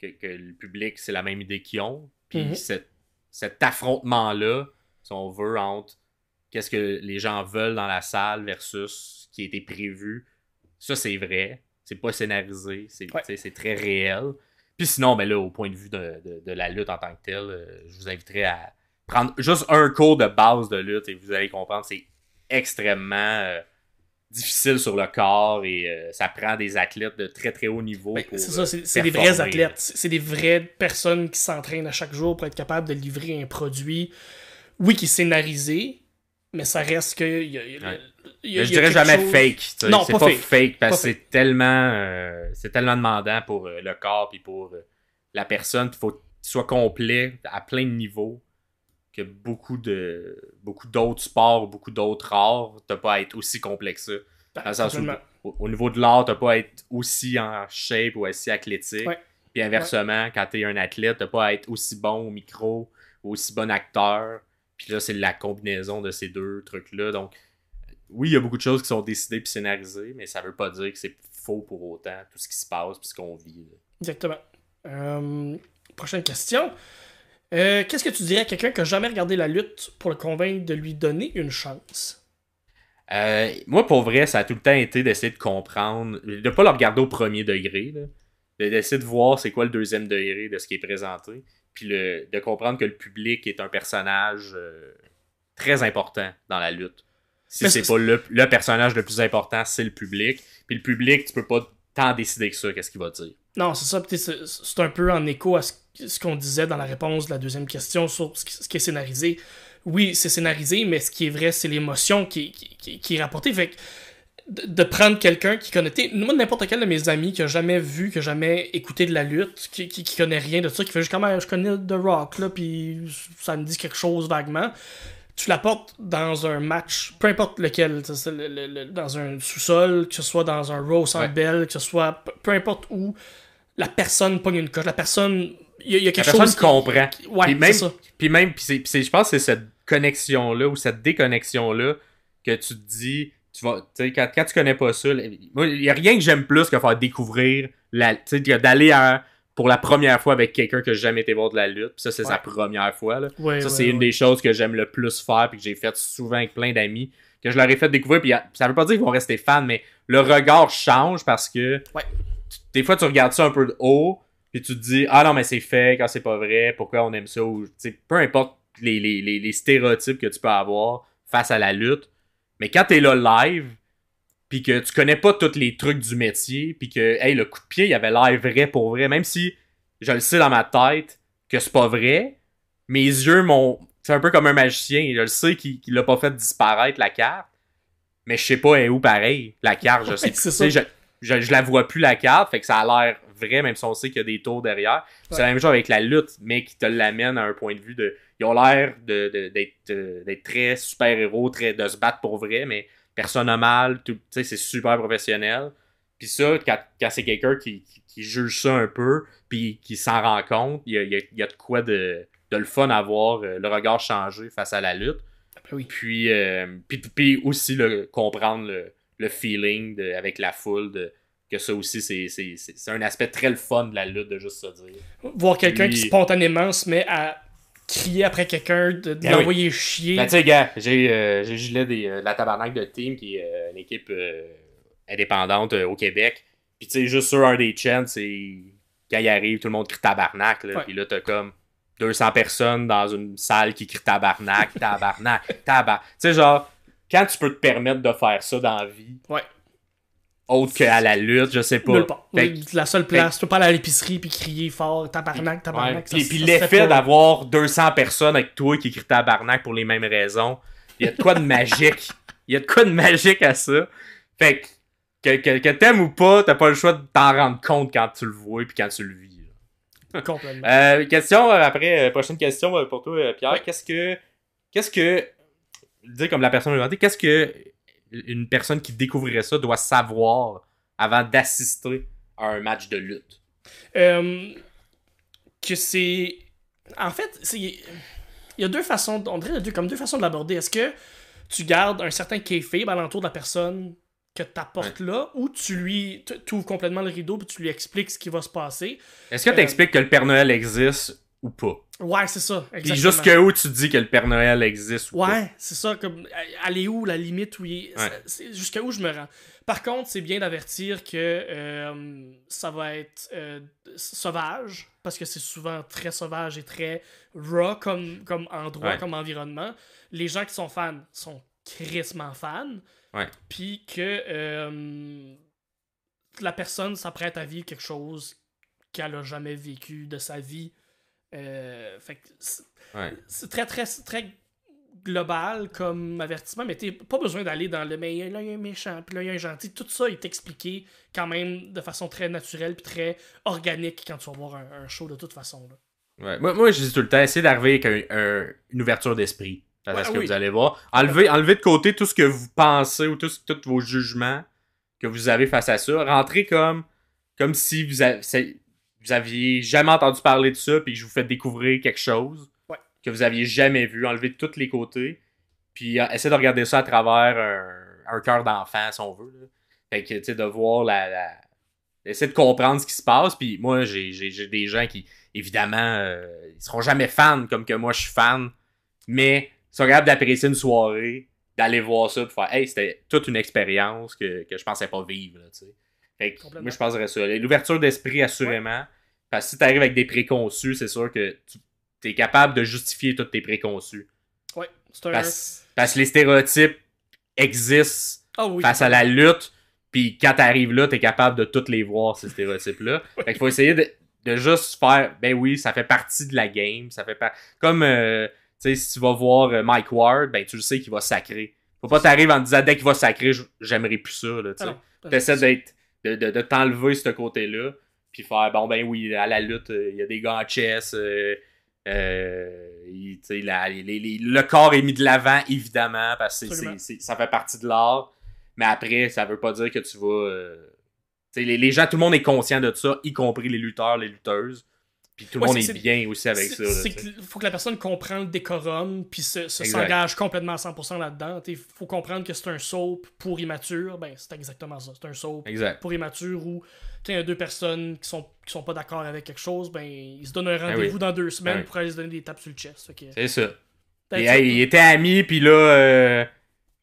que, que le public, c'est la même idée qu'ils ont. Puis Mhm. cet, cet affrontement-là, si on veut, entre qu'est-ce que les gens veulent dans la salle versus ce qui a été prévu, ça, c'est vrai. C'est pas scénarisé. C'est Ouais. très réel. Puis sinon, ben là, au point de vue de, de- de la lutte en tant que telle, euh, je vous inviterai à prendre juste un cours de base de lutte et vous allez comprendre, c'est extrêmement euh, difficile sur le corps et euh, ça prend des athlètes de très très haut niveau. Ben, c'est ça, c'est des vrais athlètes. C'est c'est des vraies personnes qui s'entraînent à chaque jour pour être capables de livrer un produit, oui, qui est scénarisé, mais ça reste que. il y a- il y a- Ouais. il y a- Mais je dirais jamais chose- fake. Non, c'est pas pas, fake. parce que c'est tellement, euh, c'est tellement demandant pour euh, le corps puis pour euh, la personne. Il faut qu'il soit complet à plein de niveaux. Que beaucoup de beaucoup d'autres sports, beaucoup d'autres arts, t'as pas à être aussi complet que ça. Ben, Dans le sens où, totalement. au, au niveau de l'art, t'as pas à être aussi en shape ou aussi athlétique. Ouais. Puis inversement, quand t'es un athlète, t'as pas à être aussi bon au micro ou aussi bon acteur. Puis là, c'est la combinaison de ces deux trucs-là. Donc, oui, il y a beaucoup de choses qui sont décidées puis scénarisées, mais ça veut pas dire que c'est faux pour autant, tout ce qui se passe puis ce qu'on vit. là. Exactement. Euh, prochaine question. Euh, Qu'est-ce que tu dirais à quelqu'un qui n'a jamais regardé la lutte pour le convaincre de lui donner une chance? Euh, moi, pour vrai, ça a tout le temps été d'essayer de comprendre, de pas le regarder au premier degré, d'essayer de voir c'est quoi le deuxième degré de ce qui est présenté, puis le, de comprendre que le public est un personnage euh, très important dans la lutte. Si c'est pas le, le personnage le plus important, c'est le public. Puis le public, tu peux pas tant décider que ça, qu'est-ce qu'il va dire. Non, c'est ça. C'est c'est un peu en écho à ce, ce qu'on disait dans la réponse de la deuxième question sur ce qui, ce qui est scénarisé. Oui, c'est scénarisé, mais ce qui est vrai, c'est l'émotion qui, qui, qui- qui est rapportée. Fait que de, prendre quelqu'un qui connaît. Moi, n'importe quel de mes amis qui a jamais vu, qui a jamais écouté de la lutte, qui, qui, qui connaît rien de ça, qui fait juste comme Ah, je connais The Rock, là, puis ça me dit quelque chose vaguement. Tu l'apportes dans un match, peu importe lequel, le- le- le- dans un sous-sol, que ce soit dans un Row Centre Ouais. Bell, que ce soit peu- importe où, la personne pogne une coche. La personne. Il y, a- il y a La quelque personne chose. qui- comprend. Ouais, Puis même, ça. puis même, puis je pense que c'est cette, connexion-là ou cette déconnexion-là que tu te dis, tu vas, quand, quand tu connais pas ça, il y a rien que j'aime plus que faire découvrir, d'aller pour la première fois avec quelqu'un que j'ai jamais été voir de la lutte. Puis ça, c'est sa première fois. Là. Ouais, ça, ouais, c'est une des choses que j'aime le plus faire puis que j'ai fait souvent avec plein d'amis. Que je leur ai fait découvrir. Puis ça veut pas dire qu'ils vont rester fans, mais le regard change parce que des fois, tu regardes ça un peu de haut. Puis tu te dis, ah non, mais c'est fait quand c'est pas vrai. Pourquoi on aime ça? Ou, peu importe les, les, les, les stéréotypes que tu peux avoir face à la lutte. Mais quand t'es là live, puis que tu connais pas tous les trucs du métier, puis que, hey, le coup de pied, il avait l'air vrai pour vrai, même si je le sais dans ma tête que c'est pas vrai, mes yeux m'ont. C'est un peu comme un magicien, je le sais qu'il qu'il a pas fait disparaître la carte, mais je sais pas elle est où pareil, la carte, je sais Ouais, plus. Je, je, je la vois plus la carte, fait que ça a l'air vrai, même si on sait qu'il y a des tours derrière. C'est la même chose avec la lutte, mais qui te l'amène à un point de vue de. Ils ont l'air de- de- d'être euh, d'être très super-héros, très de se battre pour vrai, mais personne n'a mal, tout- tu sais, c'est super professionnel. Puis ça, quand, quand c'est quelqu'un qui, qui, qui juge ça un peu, puis qui s'en rend compte, il y a, il y a- il y a de quoi de, de le fun à voir, euh, le regard changer face à la lutte. Oui. Puis, euh, puis, puis aussi le, comprendre le, le feeling de- avec la foule, de, que ça aussi, c'est, un aspect très le fun de la lutte, de juste se dire. Voir quelqu'un qui spontanément se met à crier après quelqu'un, de, de Ben l'envoyer chier. Ben, tu sais, gars, j'ai, euh, gilet des, euh, de la tabarnak de team, qui est euh, une équipe euh, indépendante au Québec. Puis, tu sais, juste sur un des chants, c'est quand il arrive, tout le monde crie tabarnak. Là. Puis là, t'as comme 200 personnes dans une salle qui crient tabarnak, tabarnak, tabarnak. Tu sais, genre, quand tu peux te permettre de faire ça dans la vie, Ouais. Autre qu'à la lutte, je sais pas. Nulle part. Fait que- la seule place, tu peux pas aller à l'épicerie puis crier fort, tabarnak, Ouais. tabarnak. ça- Puis, puis l'effet d'avoir 200 personnes avec toi qui crient tabarnak pour les mêmes raisons, il y a de quoi de magique. Il y a de quoi de magique à ça. Fait que, que, que, t'aimes ou pas, t'as pas le choix de t'en rendre compte quand tu le vois puis quand tu le vis. Complètement. Euh, question euh, après, euh, prochaine question euh, pour toi, Pierre. Ouais. Qu'est-ce que. Qu'est-ce que. Dire comme la personne m'a demandé, qu'est-ce que une personne qui découvrirait ça doit savoir avant d'assister à un match de lutte? Euh, que c'est. En fait, c'est. Il y a deux façons. On dirait deux, comme deux façons de l'aborder. Est-ce que tu gardes un certain kayfabe alentour de la personne que t'apportes là, ou tu lui. tu- tu ouvres complètement le rideau puis tu lui expliques ce qui va se passer? Est-ce que Euh, tu expliques que le Père Noël existe ou pas? Ouais, c'est ça. Puis Exactement. jusqu'où tu dis que le Père Noël existe ou pas? Ouais, c'est ça, comme elle est où la limite où il est. Ouais. Jusqu'à où je me rends. Par contre, c'est bien d'avertir que euh, ça va être euh, sauvage, parce que c'est souvent très sauvage et très raw comme, comme endroit, Ouais. comme environnement. Les gens qui sont fans sont crissement fans. Ouais. Puis que euh, la personne s'apprête à vivre quelque chose qu'elle a jamais vécu de sa vie. Euh, fait que c'est- Ouais. c'est très, très, très global comme avertissement, mais t'as pas besoin d'aller dans le mais là il y a un méchant, puis là il y a un gentil. Tout ça est expliqué quand même de façon très naturelle puis très organique quand tu vas voir un, un show de toute façon. Là. Ouais. Moi, moi, je dis tout le temps, essayez d'arriver avec un- un- une ouverture d'esprit. Ouais, ce que oui. vous allez voir. Enlevez, enlevez de côté tout ce que vous pensez ou tous vos jugements que vous avez face à ça. Rentrez comme, comme si vous, a- c'est- vous aviez jamais entendu parler de ça, puis que je vous fais découvrir quelque chose Ouais. que vous aviez jamais vu. Enlevez de tous les côtés. Puis euh, essayez de regarder ça à travers un, un cœur d'enfant, si on veut. là. Fait que, tu sais, de voir la, la... Essayer de comprendre ce qui se passe. Puis moi, j'ai des gens qui, évidemment, euh, ils seront jamais fans comme que moi, je suis fan. Mais ils sont capables d'apprécier une soirée, d'aller voir ça, puis faire Hey, c'était toute une expérience que, que je pensais pas vivre. Tu sais. fait que moi, je penserais ça. L'ouverture d'esprit, assurément. Parce que si tu arrives avec des préconçus, c'est sûr que tu es capable de justifier tous tes préconçus. Ouais, c'est un. Parce, parce que les stéréotypes existent Ah oui. face à la lutte, puis quand t'arrives là, t'es capable de toutes les voir, ces stéréotypes-là. Fait qu'il faut essayer de, de juste faire, ben oui, ça fait partie de la game, ça fait pas Comme, euh, tu sais, si tu vas voir euh, Mike Ward, ben tu le sais qu'il va sacrer. Faut pas t'arriver en te disant, dès qu'il va sacrer, j'aimerais plus ça, là, tu Ah sais. T'essaies d'être, de, de, de t'enlever ce côté-là, puis faire, bon, ben oui, à la lutte, euh, il y a des gars en chess, euh, euh, la- les- les- le corps est mis de l'avant, évidemment, parce que c'est- c'est- ça fait partie de l'art. Mais après, ça veut pas dire que tu vas. les, les gens, tout le monde est conscient de ça, y compris les lutteurs, les lutteuses. Puis tout le Ouais, monde est bien aussi avec ça. qu'il faut que la personne comprenne le décorum, puis se, s'engage complètement à 100% là-dedans. Il faut comprendre que c'est un soap pour immature. Ben, c'est exactement ça. C'est un soap Exact. pour immature où il y a deux personnes qui sont, qui sont pas d'accord avec quelque chose, ben, ils se donnent un Ah oui. rendez-vous dans deux semaines Ah oui. pour aller se donner des tapes sur le chest. C'est ça. Et, hey, il était ami, puis là, euh,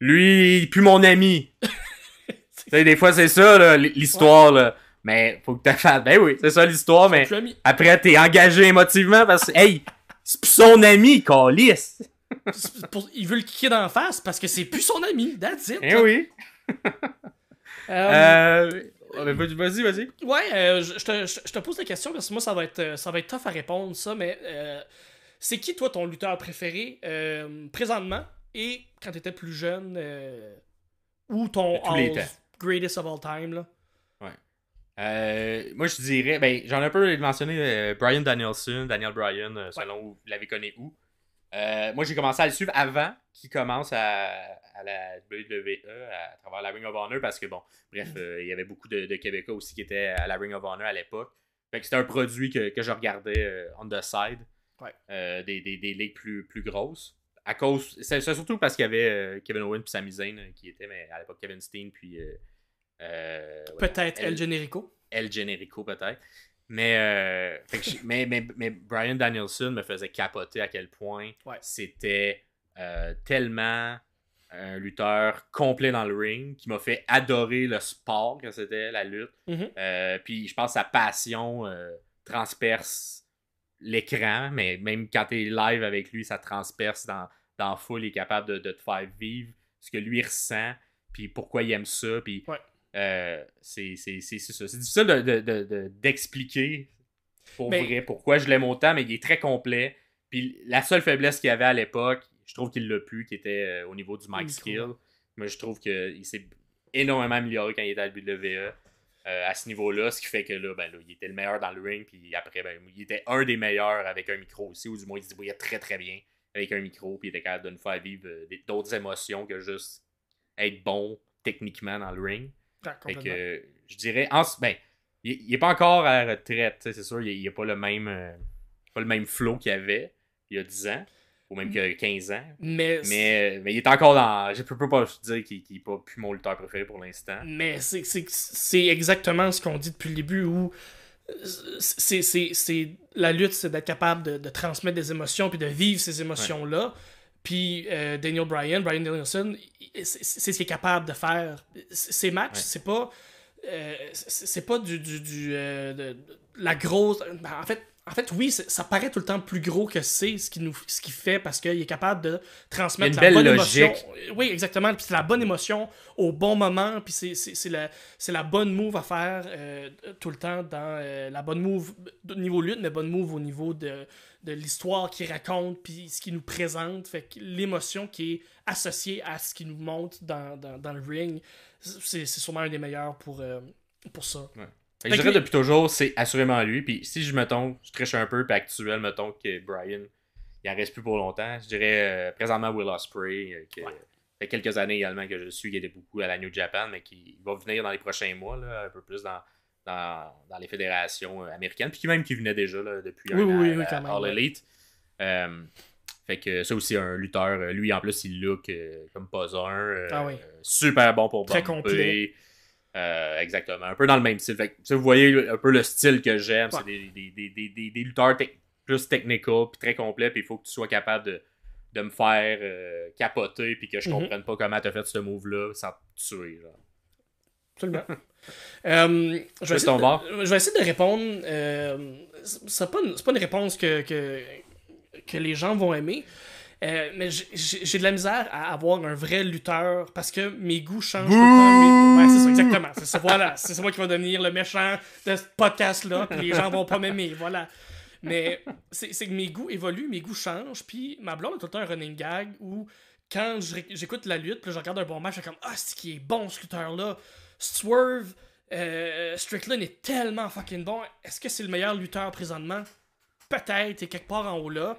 lui, il plus mon ami. des fois, c'est ça, l'histoire, là. Mais faut que tu fasses. Ben oui, c'est ça l'histoire, mais après, t'es engagé émotivement parce que, hey, c'est plus son ami, Calis. Pour- il veut le kicker d'en face parce que c'est plus son ami. That's it. Eh oui. Euh, Euh. Vas-y, vas-y. Ouais, euh, je, te, je- te pose la question parce que moi, ça va être, euh, ça va être tough à répondre, ça, mais euh, c'est qui, toi, ton lutteur préféré euh, présentement et quand t'étais plus jeune ou ton all- greatest of all time, là? Euh, moi, je dirais, ben, j'en ai un peu mentionné euh, Brian Danielson, Daniel Bryan, euh, selon où vous l'avez connu où. Moi, j'ai commencé à le suivre avant qu'il commence à, à la WWE, à travers la Ring of Honor, parce que, bon, bref, Mm. il y avait beaucoup de, de Québécois aussi qui étaient à la Ring of Honor à l'époque. Fait que c'était un produit que, que je regardais on the side, Ouais. des, des, des ligues plus, plus grosses. À cause, c'est c'est surtout parce qu'il y avait Kevin Owen puis Sami Zayn qui était, mais à l'époque Kevin Steen puis euh, ouais, Peut-être El- El Generico. El Generico peut-être. Mais, euh, fait que je- mais, mais, mais Brian Danielson me faisait capoter à quel point Ouais. c'était euh, tellement un lutteur complet dans le ring qui m'a fait adorer le sport que c'était, la lutte. Mhm. Euh, puis je pense que sa passion transperce l'écran, mais même quand tu es live avec lui, ça transperce dans, dans la foule, il est capable de, de te faire vivre ce que lui ressent, puis pourquoi il aime ça, puis Ouais. Euh, c'est ça. C'est difficile de- de- de- de- d'expliquer pour Mais- vrai pourquoi je l'aime autant, mais il est très complet. Puis la seule faiblesse qu'il avait à l'époque, je trouve qu'il l'a pu, qui était euh, au niveau du mic skill. Moi, je trouve qu'il s'est énormément amélioré quand il était à la WWE. euh, à ce niveau-là, ce qui fait que là, ben, là, il était le meilleur dans le ring, puis après, ben, il était un des meilleurs avec un micro aussi, ou du moins, il se débrouillait très très bien avec un micro, puis il était capable de nous faire vivre d'autres émotions que juste être bon techniquement dans le ring. Fait que, je dirais, en, ben, il, il est pas encore à la retraite, c'est sûr, il n'a pas le même euh, pas le même flow qu'il avait il y a 10 ans, ou même que 15 ans. Mais, Mais, mais il est encore dans. Je peux, peux pas dire qu'il n'est pas plus mon lutteur préféré pour l'instant. Mais c'est- exactement ce qu'on dit depuis le début où c'est la lutte, c'est d'être capable de, de transmettre des émotions puis de vivre ces émotions-là. Puis euh, Daniel Bryan, Brian Danielson, c'est ce qu'il est capable de faire. Ces matchs, Ouais. c'est pas euh, c'est pas du, du, du, euh, de- de- la grosse. ben, en fait. En fait, oui, ça paraît tout le temps plus gros que c'est ce qui nous ce qu'il fait parce qu'il est capable de transmettre la bonne belle émotion. logique. Oui, exactement. Puis c'est la bonne émotion au bon moment. Puis c'est- la, la bonne move à faire euh, tout le temps dans euh, la bonne move au niveau lutte, mais bonne move au niveau de, de l'histoire qu'il raconte, puis ce qu'il nous présente. Fait que l'émotion qui est associée à ce qu'il nous montre dans, dans, dans le ring, c'est c'est sûrement un des meilleurs pour, euh, pour ça. Fait que Fait je dirais depuis toujours, c'est assurément lui. Puis si je mettons, je triche un peu, puis actuel, mettons que Brian, il en reste plus pour longtemps. Je dirais euh, présentement Will Ospreay, euh, qui Ouais. fait quelques années également que je suis, qui était beaucoup à la New Japan, mais qui va venir dans les prochains mois, là, un peu plus dans, dans, dans les fédérations euh, américaines, puis qui même qui venait déjà là, depuis Oui, un oui, an oui, à même, All. Elite. Euh, fait que ça aussi, un lutteur, lui en plus, il look comme pas un. Ah oui. Super bon pour Très complet. Euh, exactement. Un peu dans le même style. Fait que, vous voyez un peu le style que j'aime. Ouais. C'est des, des, des, des, lutteurs plus technical, puis très complets, puis il faut que tu sois capable de, de me faire euh, capoter, puis que je Mhm. comprenne pas comment tu as fait ce move-là sans te tuer. Genre. Absolument. Euh, je, vais ton bord? je vais essayer de répondre. c'est pas, pas une réponse que, que, que les gens vont aimer. Euh, mais j'ai- de la misère à avoir un vrai lutteur parce que mes goûts changent tout le temps. Ouais, c'est ça, exactement. C'est ça, voilà. C'est moi qui va devenir le méchant de ce podcast-là. Puis les gens vont pas m'aimer. Voilà. Mais c'est que mes goûts évoluent, mes goûts changent. Puis ma blonde a tout le temps un running gag où quand j'écoute la lutte, puis je regarde un bon match, je suis comme Ah, c'est qui est bon ce lutteur-là? Swerve, euh, Strickland est tellement fucking bon. Est-ce que c'est le meilleur lutteur présentement? Peut-être, et quelque part en haut là.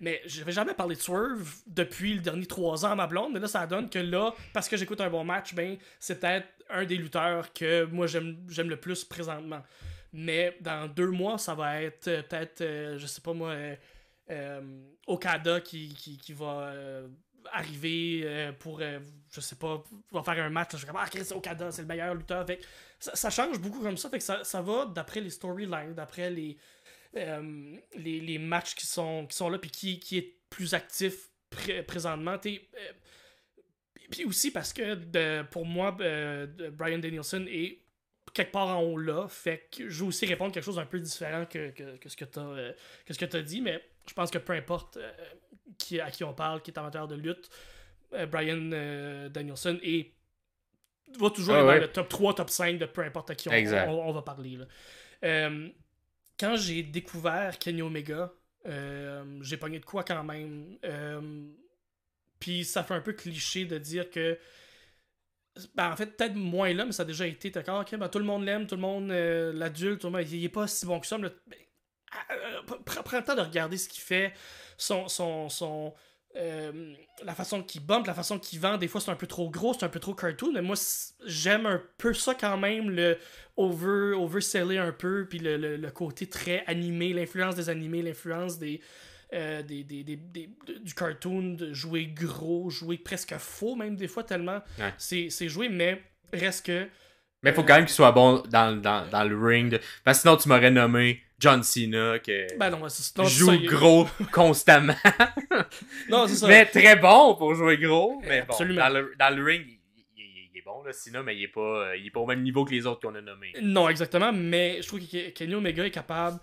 Mais je vais jamais parler de Swerve depuis le dernier trois ans à ma blonde. Mais là, ça donne que là, parce que j'écoute un bon match, ben, c'est peut-être un des lutteurs que moi j'aime le plus présentement. Mais dans deux mois, ça va être euh, peut-être, euh, je sais pas moi, euh, euh, Okada qui, qui, qui va arriver pour, je sais pas, va faire un match. là, Je comme, ah, Chris Okada, c'est le meilleur lutteur. Ça change beaucoup comme ça. Fait que ça, ça va d'après les storylines, d'après les, euh, les, les matchs qui sont, qui sont là, puis qui, qui est plus actif pré- présentement. T'es, euh, puis aussi parce que de- pour moi, euh, Brian Danielson est quelque part en haut là. Fait que je vais aussi répondre quelque chose d'un peu différent que, que, que ce que tu as, dit. Mais je pense que peu importe euh, qui, à qui on parle, qui est amateur de lutte, Brian Danielson est, va toujours Ah être ouais. dans le top 3, top 5 de peu importe à qui on, Exact. on- on va parler. là. Quand j'ai découvert Kenny Omega, euh, j'ai pogné de quoi quand même. Euh, puis ça fait un peu cliché de dire que. Ben, en fait, peut-être moins là, mais ça a déjà été. D'accord, ok, ben, tout le monde l'aime, tout le monde euh, l'adulte, tout le monde, il est pas si bon que ça. Mais, euh, prends le temps de regarder ce qu'il fait, son. son, son euh, la façon qu'il bump, la façon qu'il vend, des fois c'est un peu trop gros, c'est un peu trop cartoon, mais moi j'aime un peu ça quand même, le over, overseller un peu, puis le, le- le côté très animé, l'influence des animés, l'influence des, euh, des, des- des- des- de- du cartoon, de jouer gros, jouer presque faux, même des fois, tellement Ouais. c'est c'est joué, mais reste que. Mais il faut quand même qu'il soit bon dans, dans, dans le ring. de- Parce que sinon, tu m'aurais nommé John Cena, qui Ben non, non, joue ça, gros constamment. Non, c'est ça. mais très bon pour jouer gros. Mais bon, dans le, dans le ring, il, il- il est bon, là, Cena, mais il est, pas, euh, il est pas au même niveau que les autres qu'on a nommés. Non, exactement, mais je trouve que Kenny Omega est capable.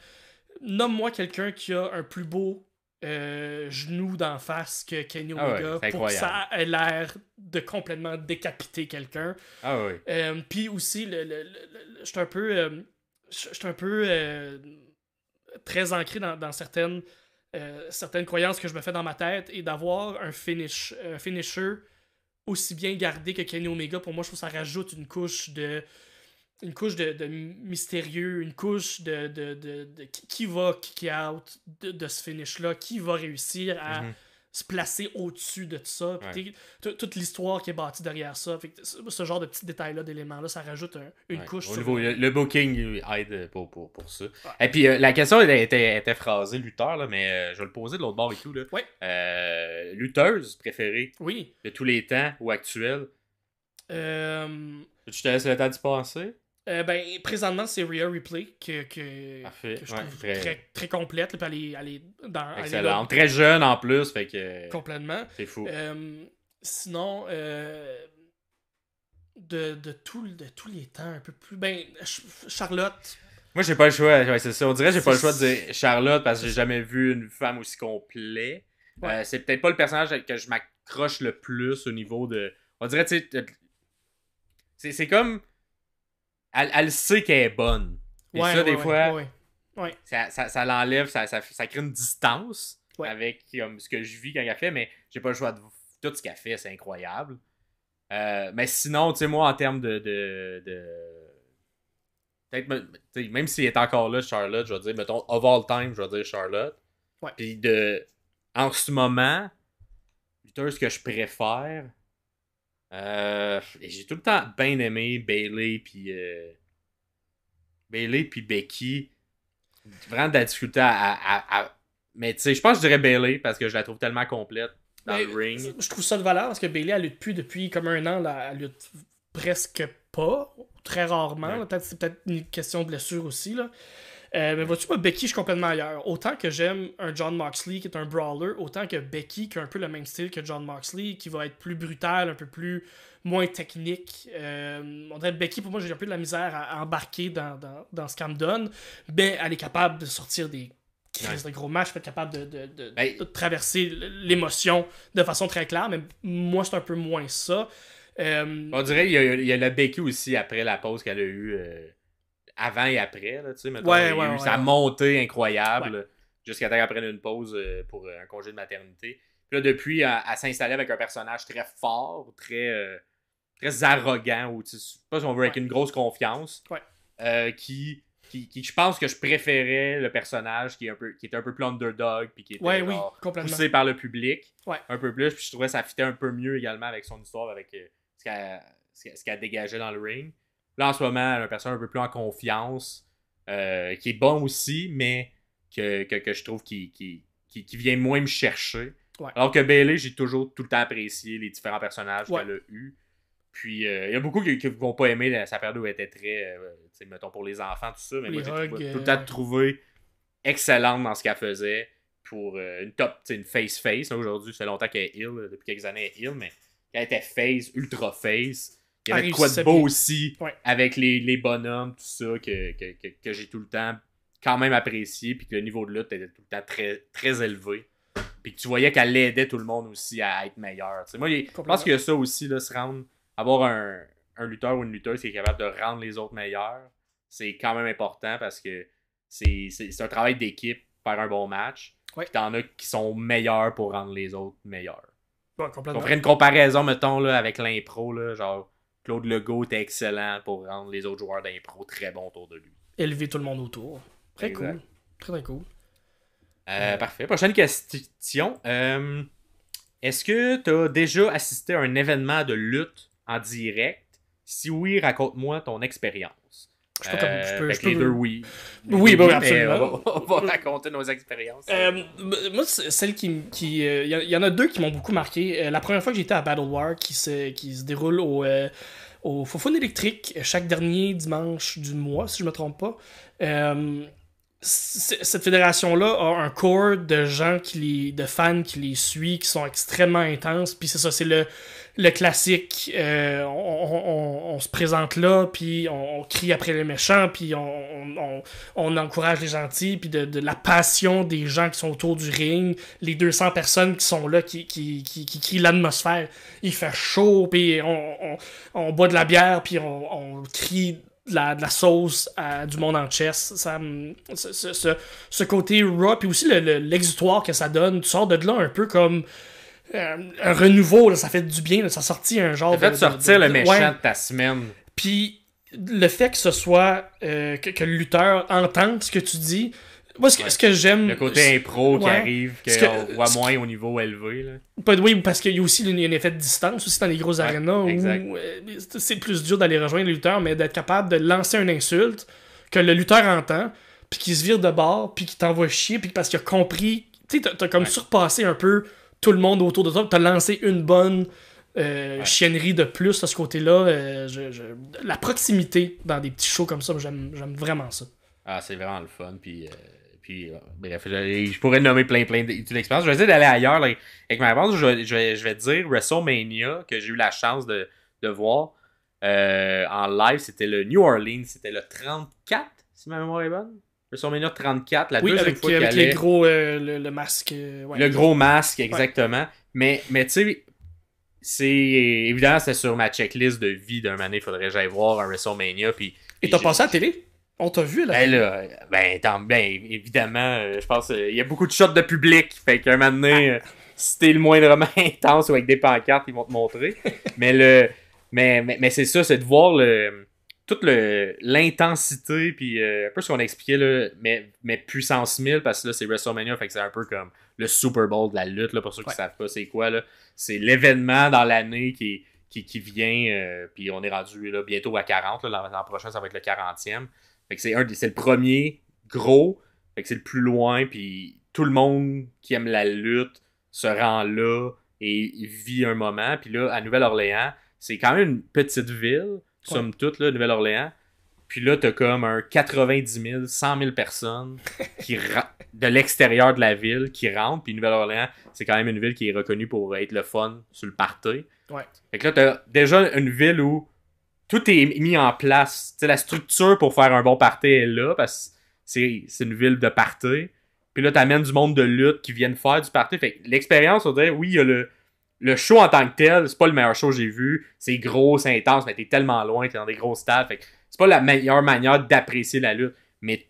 Nomme-moi quelqu'un qui a un plus beau euh, genou d'en face que Kenny Ah Omega pour que ça ait l'air de complètement décapiter quelqu'un. Ah oui. Euh, Puis aussi, le, le, le- le- je suis un peu. euh, un peu très ancré dans, certaines, euh, certaines croyances que je me fais dans ma tête et d'avoir un, finish, un finisher aussi bien gardé que Kenny Omega, pour moi, je trouve que ça rajoute une couche de. Une couche de, mystérieux, une couche de, qui- va kick out de, de ce finish-là, qui va réussir à Mhm. Se placer au-dessus de tout ça. Puis Ouais. toute l'histoire qui est bâtie derrière ça. Fait que ce genre de petits détails-là, d'éléments-là, ça rajoute un- une Ouais. couche Au sur niveau, le- le, booking aide pour, pour, pour ça. Et puis euh, la question elle était, était phrasée lutteur, là, mais euh, je vais le poser de l'autre bord et tout. Là. Euh, lutteuse préférée Oui. de tous les temps ou actuelle? Euh, Tu te laisses le temps d'y penser? Euh, ben, présentement, c'est Rhea Replay que, que, Parfait. que je Ouais, trouve très- très, très complète. puis elle est, elle est dans, elle est Excellent. Très jeune en plus, fait que complètement. c'est fou. Euh, sinon, euh, de, de, tout, de tous les temps, un peu plus. Ben, Ch- Charlotte. Moi, j'ai pas le choix. Ouais, c'est ça. On dirait que j'ai pas le choix de dire Charlotte parce que j'ai jamais vu une femme aussi complète. Ouais. Euh, c'est peut-être pas le personnage que je m'accroche le plus au niveau de. On dirait, tu sais. c'est comme. Elle, elle sait qu'elle est bonne. Et Ouais, ça, des ouais, fois, ouais, ça, ça, ça l'enlève, ça, crée une distance avec comme, ce que je vis quand elle fait, mais j'ai pas le choix de. Tout ce qu'elle fait, c'est incroyable. Euh, mais sinon, tu sais, moi, en termes de. de, de- Peut-être, même s'il est encore là, Charlotte, je vais dire, mettons, of all time, je vais dire Charlotte. Puis de. En ce moment, lutteuse que je préfère. Euh, et j'ai tout le temps bien aimé Bailey puis euh, Bailey puis Becky. Vraiment de la difficulté à. à- à- Mais tu sais, je pense que je dirais Bailey parce que je la trouve tellement complète dans le ring. Je trouve ça de valeur parce que Bailey, elle lutte plus depuis comme un an. Là, elle lutte presque pas, très rarement. Ouais. là. Peut-être c'est peut-être une question de blessure aussi. Là. Euh, mais vois-tu, moi, Becky, je suis complètement ailleurs. Autant que j'aime un John Moxley qui est un brawler, autant que Becky qui a un peu le même style que John Moxley, qui va être plus brutal, un peu plus moins technique. Euh, on dirait Becky, pour moi, j'ai un peu de la misère à, embarquer dans, dans, dans ce qu'elle me donne. Mais elle est capable de sortir des crises Ouais. de gros matchs, elle est capable de, de, de- Ben- de traverser l'émotion de façon très claire, mais moi, c'est un peu moins ça. Euh, On dirait qu'il y, y a la Becky aussi après la pause qu'elle a eue euh, avant et après. Là, tu sais, mettons, Ouais, il y a ouais, eu ouais, sa ouais. montée incroyable jusqu'à temps qu'elle prenne une pause euh, pour euh, un congé de maternité. Puis là, depuis, elle, elle s'installait avec un personnage très fort, très, euh, très arrogant, ou tu sais, je sais pas si on veut avec Ouais. une grosse confiance, Ouais. euh, qui, qui, qui- je pense que je préférais le personnage qui est un peu, qui était un peu plus underdog, puis qui était ouais, oui, poussé par le public Ouais. un peu plus. Puis je trouvais que ça fitait un peu mieux également avec son histoire, avec euh, ce qu'elle qu'elle dégageait dans le ring. Là, en ce moment, elle a un personnage un peu plus en confiance. euh, qui est bon aussi, mais que, que, que je trouve qui, qui, qui, qui vient moins me chercher. Ouais. Alors que Bailey, j'ai toujours tout le temps apprécié les différents personnages Ouais. qu'elle a eus. Puis euh, il y a beaucoup qui ne vont pas aimer la- sa période où elle était très, euh, mettons pour les enfants, tout ça, mais Les moi j'ai tout le temps trouvé excellente dans ce qu'elle faisait pour une top, une face-face. Aujourd'hui, ça fait longtemps qu'elle est ill, depuis quelques années elle est ill, mais elle était face, ultra face, il y avait Elle de quoi de beau bien. aussi Ouais. avec les, les bonhommes, tout ça, que, que, que, que j'ai tout le temps quand même apprécié, puis que le niveau de lutte était tout le temps très, très élevé. Puis que tu voyais qu'elle aidait tout le monde aussi à être meilleur. Moi, je pense qu'il y a ça aussi, là, se rendre, avoir un, un lutteur ou une lutteuse qui est capable de rendre les autres meilleurs, c'est quand même important parce que c'est un travail d'équipe, faire un bon match. Ouais. Puis t'en as qui sont meilleurs pour rendre les autres meilleurs. Ouais, On ferait une comparaison, mettons, là, avec l'impro, genre Claude Legault était excellent pour rendre les autres joueurs d'impro très bons autour de lui. Élever tout le monde autour. Très Exact. cool. Très, très cool. Euh, Parfait. Prochaine question. Euh, Est-ce que tu as déjà assisté à un événement de lutte en direct? Si oui, raconte-moi ton expérience. Je peux comme- je peux- fait je que les peux- deux, oui. Oui, bah oui, mais absolument. On va, on va raconter nos expériences. Euh, moi, celle qui. qui euh, y, en a deux qui m'ont beaucoup marqué. Euh, la première fois que j'étais à Battle War, qui se, qui se déroule au, euh, au Fofone électrique, euh, chaque dernier dimanche du mois, si je me trompe pas. Euh, cette fédération-là a un corps de gens, qui les, de fans qui les suit, qui sont extrêmement intenses. Puis c'est ça, c'est le, le classique. euh, on, se présente là, puis on, crie après les méchants, puis on, encourage les gentils, puis de, la passion des gens qui sont autour du ring, les 200 personnes qui sont là, qui, qui, qui, qui crient l'atmosphère. Il fait chaud, puis on, boit de la bière, puis on, crie de la, sauce à du monde en chess. Ce, côté raw, puis aussi le- le- l'exutoire que ça donne, tu sors de là un peu comme euh, un renouveau, là, ça fait du bien, là, ça sortit un genre Ça fait de- sortir de- le méchant ouais. de ta semaine. Puis le fait que ce soit euh, que, que le lutteur entende ce que tu dis, moi ce que, Ouais. ce que j'aime, Le côté impro qui Ouais. arrive, que- qu'on voit moins au niveau élevé. Là. pas de oui, parce qu'il y a aussi un effet de distance aussi dans les grosses arénas où euh, c'est plus dur d'aller rejoindre le lutteur, mais d'être capable de lancer une insulte que le lutteur entend, puis qu'il se vire de bord, puis qu'il t'envoie chier, puis parce qu'il a compris, tu sais, t'as- comme surpassé un peu tout le monde autour de toi, t'as lancé une bonne euh, Ouais. chiennerie de plus de ce côté-là. euh, je- je- la proximité dans des petits shows comme ça, j'aime vraiment ça. Ah, c'est vraiment le fun. Puis, euh, puis bref, je, je pourrais nommer plein, plein d'expériences. Je vais essayer d'aller ailleurs là, avec ma réponse. Je, vais- je, vais, dire WrestleMania, que j'ai eu la chance de, de voir en live. C'était le New Orleans. C'était le 34, si ma mémoire est bonne. WrestleMania 34, la Oui, deuxième avec, fois avec allait. les gros, euh, le, le masque. euh, ouais. Le gros masque, exactement. Mais, mais tu sais, c'est évidemment, c'est sur ma checklist de vie d'un année. Il faudrait que j'aille voir un WrestleMania. Puis, Et t'as passé à la télé? On t'a vu là? Ben là, ben, tant, ben évidemment, euh, je pense euh, il y a beaucoup de shots de public. Fait qu'un moment donné, euh, si t'es le moindrement intense ou avec des pancartes, ils vont te montrer. mais le mais, mais, mais c'est ça, c'est de voir le toute l'intensité puis euh, un peu ce qu'on expliquait là, mais, mais puissance 1000 parce que là c'est WrestleMania, fait que c'est un peu comme le Super Bowl de la lutte là pour ceux qui Ouais. savent pas c'est quoi là. C'est l'événement dans l'année qui qui, qui vient, euh, puis on est rendu là, bientôt à 40. là. L'an prochain, ça va être le 40e. Fait que c'est un des- c'est le premier gros, fait que c'est le plus loin, puis tout le monde qui aime la lutte se rend là et vit un moment. Puis là, à Nouvelle-Orléans, c'est quand même une petite ville, somme toute, là, Nouvelle-Orléans. Puis là, t'as comme un 90 000, 100 000 personnes qui de l'extérieur de la ville qui rentrent. Puis Nouvelle-Orléans, c'est quand même une ville qui est reconnue pour être le fun sur le party. Ouais. Fait que là, t'as déjà une ville où tout est mis en place. Tu sais, la structure pour faire un bon party est là parce que c'est c'est une ville de party. Puis là, t'amènes du monde de lutte qui viennent faire du party. Fait que l'expérience, on dirait, oui, il y a le, le show en tant que tel. C'est pas le meilleur show que j'ai vu. C'est gros, c'est intense, mais t'es tellement loin, t'es dans des gros stades. Fait c'est pas la meilleure manière d'apprécier la lutte. Mais,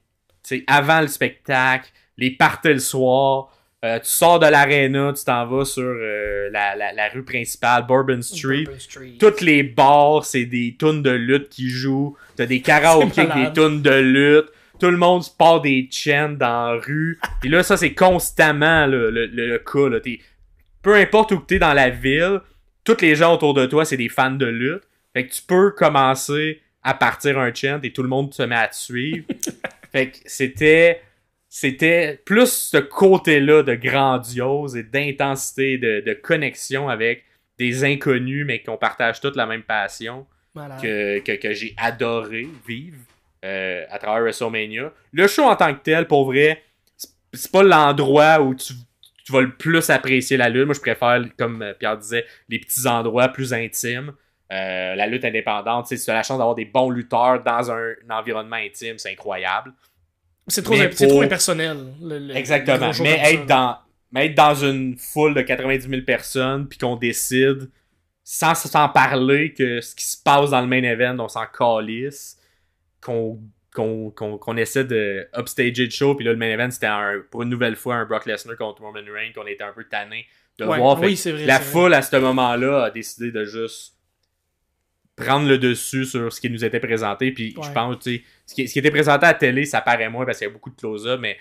avant le spectacle, les parties le soir, euh, tu sors de l'aréna, tu t'en vas sur euh, la, la, la rue principale, Bourbon Street. Bourbon Street. Toutes les bars, c'est des tunes de lutte qui jouent. T'as des karaokés des tunes de lutte. Tout le monde se part des chaînes dans la rue. Puis là, ça, c'est constamment le, le, le cas. Là. T'es- peu importe où que t'es dans la ville, tous les gens autour de toi, c'est des fans de lutte. Fait que tu peux commencer à partir un chant et tout le monde se met à te suivre. Fait que c'était. C'était plus ce côté-là de grandiose et d'intensité, de, de connexion avec des inconnus, mais qu'on partage toute la même passion, que, que, que j'ai adoré vivre euh, à travers WrestleMania. Le show en tant que tel, pour vrai, c'est pas l'endroit où tu, tu vas le plus apprécier la lutte. Moi, je préfère, comme euh, Pierre disait, les petits endroits plus intimes. Euh, la lutte indépendante, tu sais, si tu as la chance d'avoir des bons lutteurs dans un, un environnement intime, c'est incroyable. C'est trop, pour- trop impersonnel. le- le- Exactement. Mais être, dans, mais être dans une foule de 90 000 personnes, puis qu'on décide, sans s'en parler, que ce qui se passe dans le main event, on s'en calisse, qu'on qu'on essaie de upstager le show, puis là, le main event, c'était un- pour une nouvelle fois un Brock Lesnar contre Roman Reigns, qu'on était un peu tanné de Ouais, voir. Oui, vrai. la vrai. foule, à ce moment-là, a décidé de juste prendre le dessus sur ce qui nous était présenté. Puis je pense, tu sais, ce qui, ce qui était présenté à la télé, ça paraît moins parce qu'il y a beaucoup de close-up, mais